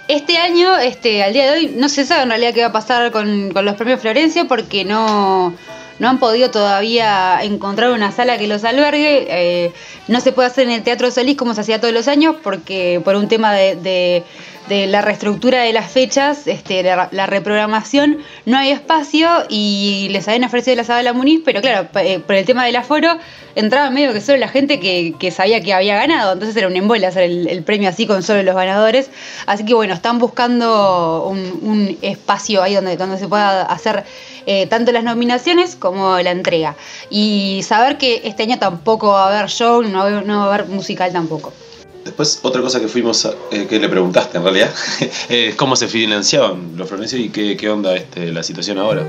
Este año, este, al día de hoy, no se sabe en realidad qué va a pasar con, con los premios Florencio porque no, no han podido todavía encontrar una sala que los albergue. eh, no se puede hacer en el Teatro Solís como se hacía todos los años porque por un tema de, la reestructura de las fechas, este, la, la reprogramación, no hay espacio y les habían ofrecido la sala Muniz, pero claro, eh, por el tema del aforo, entraba medio que solo la gente que, sabía que había ganado, entonces era un embole hacer el, premio así con solo los ganadores. Así que bueno, están buscando un, espacio ahí donde se pueda hacer eh, tanto las nominaciones como la entrega. Y saber que este año tampoco va a haber show, no va, a haber musical tampoco. Después, otra cosa que fuimos eh, que le preguntaste en realidad, es cómo se financiaban los Florencio y qué, qué onda este, la situación ahora.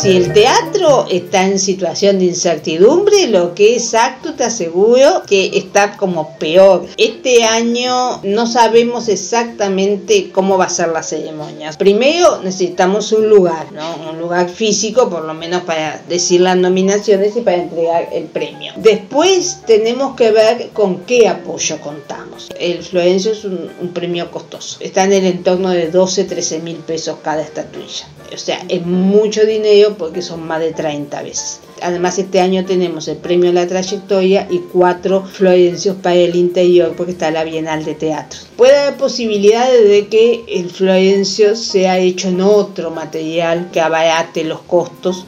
Si el teatro está en situación de incertidumbre, lo que es acto te aseguro que está como peor. Este año no sabemos exactamente cómo va a ser la ceremonia. Primero necesitamos un lugar, ¿no? un lugar físico por lo menos para decir las nominaciones y para entregar el premio. Después tenemos que ver con qué apoyo contamos. El Florencio es un, un premio costoso. Está en el entorno de 12, 13 mil pesos cada estatuilla. O sea, es mucho dinero porque son más de 30 veces. Además, este año tenemos el premio a la trayectoria y cuatro Florencios para el interior porque está la Bienal de Teatro. Puede haber posibilidades de que el Florencio sea hecho en otro material que abarate los costos.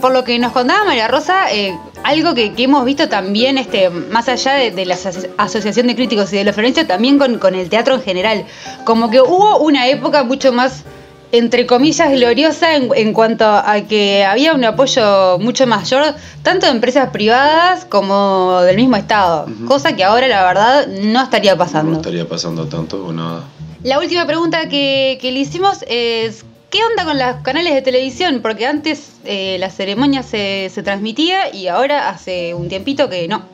Por lo que nos contaba María Rosa, eh, algo que, que hemos visto también, este, más allá de, de la aso- Asociación de Críticos y de la Florencia, también con, con el teatro en general. Como que hubo una época mucho más, entre comillas, gloriosa en, en cuanto a que había un apoyo mucho mayor, tanto de empresas privadas como del mismo Estado. Cosa que ahora, la verdad, no estaría pasando. No estaría pasando tanto o nada. La última pregunta que, que le hicimos es, ¿qué onda con los canales de televisión? Porque antes eh, la ceremonia se, se transmitía y ahora hace un tiempito que no.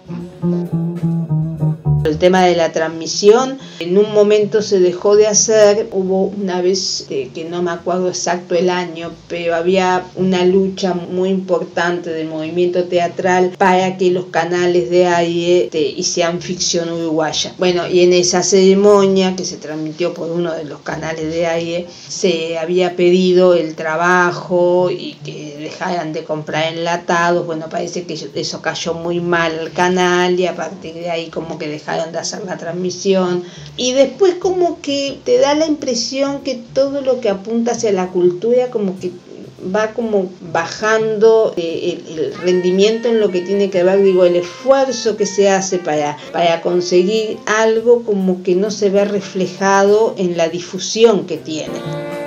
El tema de la transmisión, en un momento se dejó de hacer, hubo una vez eh, que no me acuerdo exacto el año, pero había una lucha muy importante del movimiento teatral para que los canales de aire te, hicieran ficción uruguaya. Bueno, y en esa ceremonia que se transmitió por uno de los canales de aire, se había pedido el trabajo y que dejaran de comprar enlatados. Bueno, parece que eso cayó muy mal al canal y a partir de ahí como que dejaron de hacer la transmisión. Y después como que te da la impresión que todo lo que apunta hacia la cultura como que va como bajando eh, el, el rendimiento en lo que tiene que ver, digo, el esfuerzo que se hace para, para conseguir algo como que no se ve reflejado en la difusión que tiene.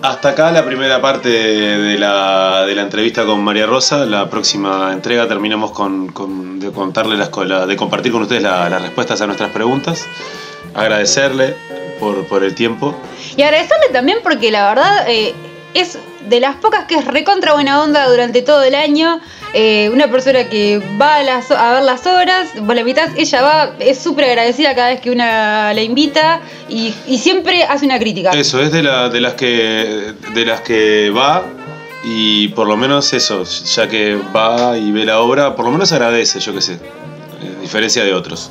Hasta acá la primera parte de la, de la entrevista con María Rosa. La próxima entrega terminamos con, con- de contarle las, de compartir con ustedes la- las respuestas a nuestras preguntas. Agradecerle por, por el tiempo. Y agradecerle también porque la verdad eh, es de las pocas que es recontra buena onda durante todo el año. Eh, una persona que va a, las- a ver las obras, por la mitad ella va, es súper agradecida cada vez que una la invita y, y siempre hace una crítica. Eso, es de, la, de, las que, de las que va y por lo menos eso, ya que va y ve la obra, por lo menos agradece, yo qué sé, a diferencia de otros.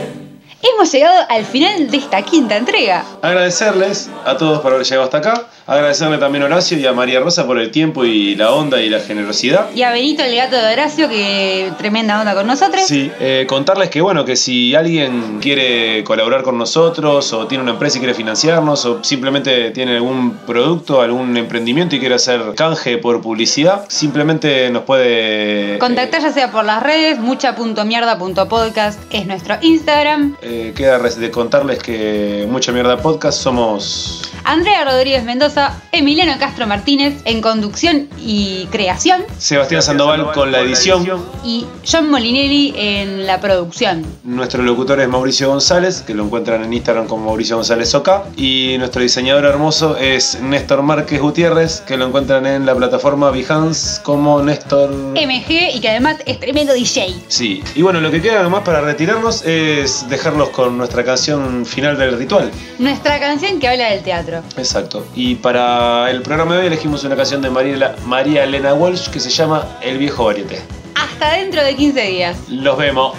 Hemos llegado al final de esta quinta entrega. Agradecerles a todos por haber llegado hasta acá, agradecerle también a Horacio y a María Rosa por el tiempo y la onda y la generosidad. Y a Benito, el gato de Horacio, que tremenda onda con nosotros. Sí, eh, contarles que bueno, que si alguien quiere colaborar con nosotros o tiene una empresa y quiere financiarnos o simplemente tiene algún producto, algún emprendimiento y quiere hacer canje por publicidad, simplemente nos puede... Contactar ya sea por las redes, mucha.mierda.podcast es nuestro Instagram. eh, queda res- de contarles que Mucha Mierda Podcast somos... Andrea Rodríguez Mendoza, Emiliano Castro Martínez en conducción y creación Sebastián Sandoval con la edición. y John Molinelli en la producción. Nuestro locutor es Mauricio González, que lo encuentran en Instagram como Mauricio González OK. Y nuestro diseñador hermoso es Néstor Márquez Gutiérrez, que lo encuentran en la plataforma Behance como Néstor. MG y que además es tremendo DJ. Sí, y bueno, lo que queda nomás para retirarnos es con nuestra canción final del ritual. Nuestra canción que habla del teatro. Exacto. Y para el programa de hoy elegimos una canción de María, María Elena Walsh que se llama El viejo varieté. Hasta dentro de 15 días. Los vemos.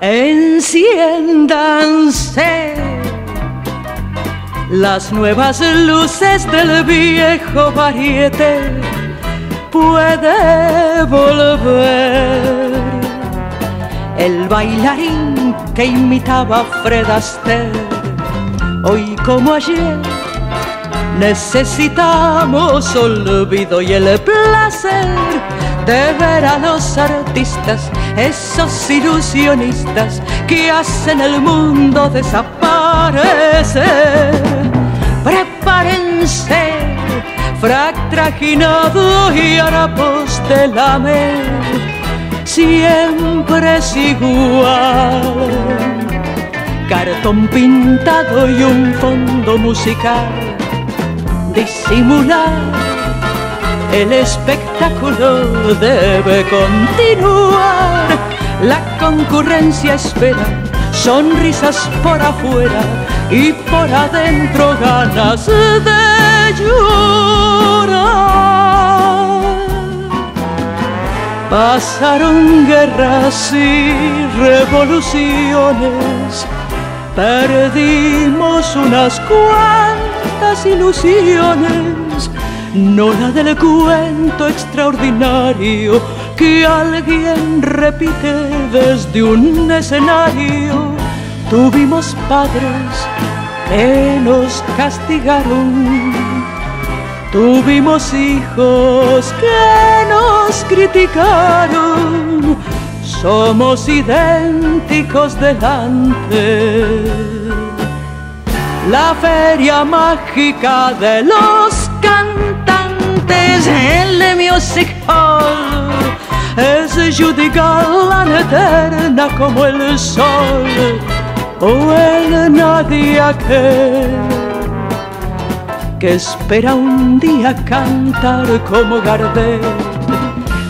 Enciéndanse las nuevas luces del viejo variete puede volver. El bailarín que imitaba a Fred Astaire, hoy como ayer, necesitamos olvido y el placer de ver a los artistas, esos ilusionistas que hacen el mundo desaparecer. Prepárense, frac trajinado y harapos de lamer, siempre es igual. Cartón pintado y un fondo musical, disimular el espectáculo debe continuar. La concurrencia espera sonrisas por afuera y por adentro ganas de llorar. Pasaron guerras y revoluciones, perdimos unas cuantas ilusiones no la del cuento extraordinario que alguien repite desde un escenario. Tuvimos padres que nos castigaron, tuvimos hijos que nos criticaron, somos idénticos delante. La feria mágica de los cantantes, el Music Hall, es Judy Garland eterna como el sol, o el nadie aquel que espera un día cantar como Gardel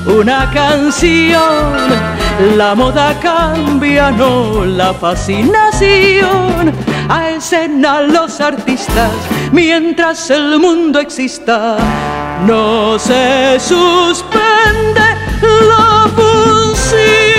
una canción. La moda cambia, no la fascinación. A escena los artistas, mientras el mundo exista, no se suspende la función.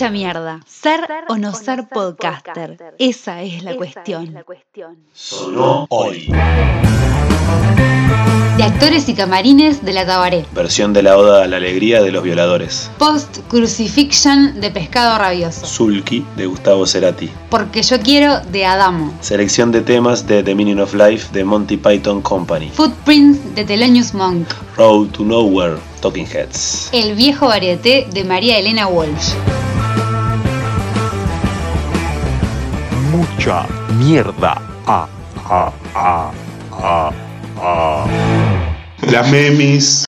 Mucha mierda. Ser o no ser podcaster. Esa es la cuestión. Sonó hoy. De actores y camarines de la Tabaré. Versión de la Oda a la Alegría de los Violadores. Post Crucifixion de Pescado Rabioso. Sulky de Gustavo Cerati. Porque yo quiero de Adamo. Selección de temas de The Meaning of Life de Monty Python Company. Footprints de Thelonious Monk. Road to Nowhere, Talking Heads. El viejo varieté de María Elena Walsh. Mucha mierda. Ah, ah, ah, ah, ah. La memis.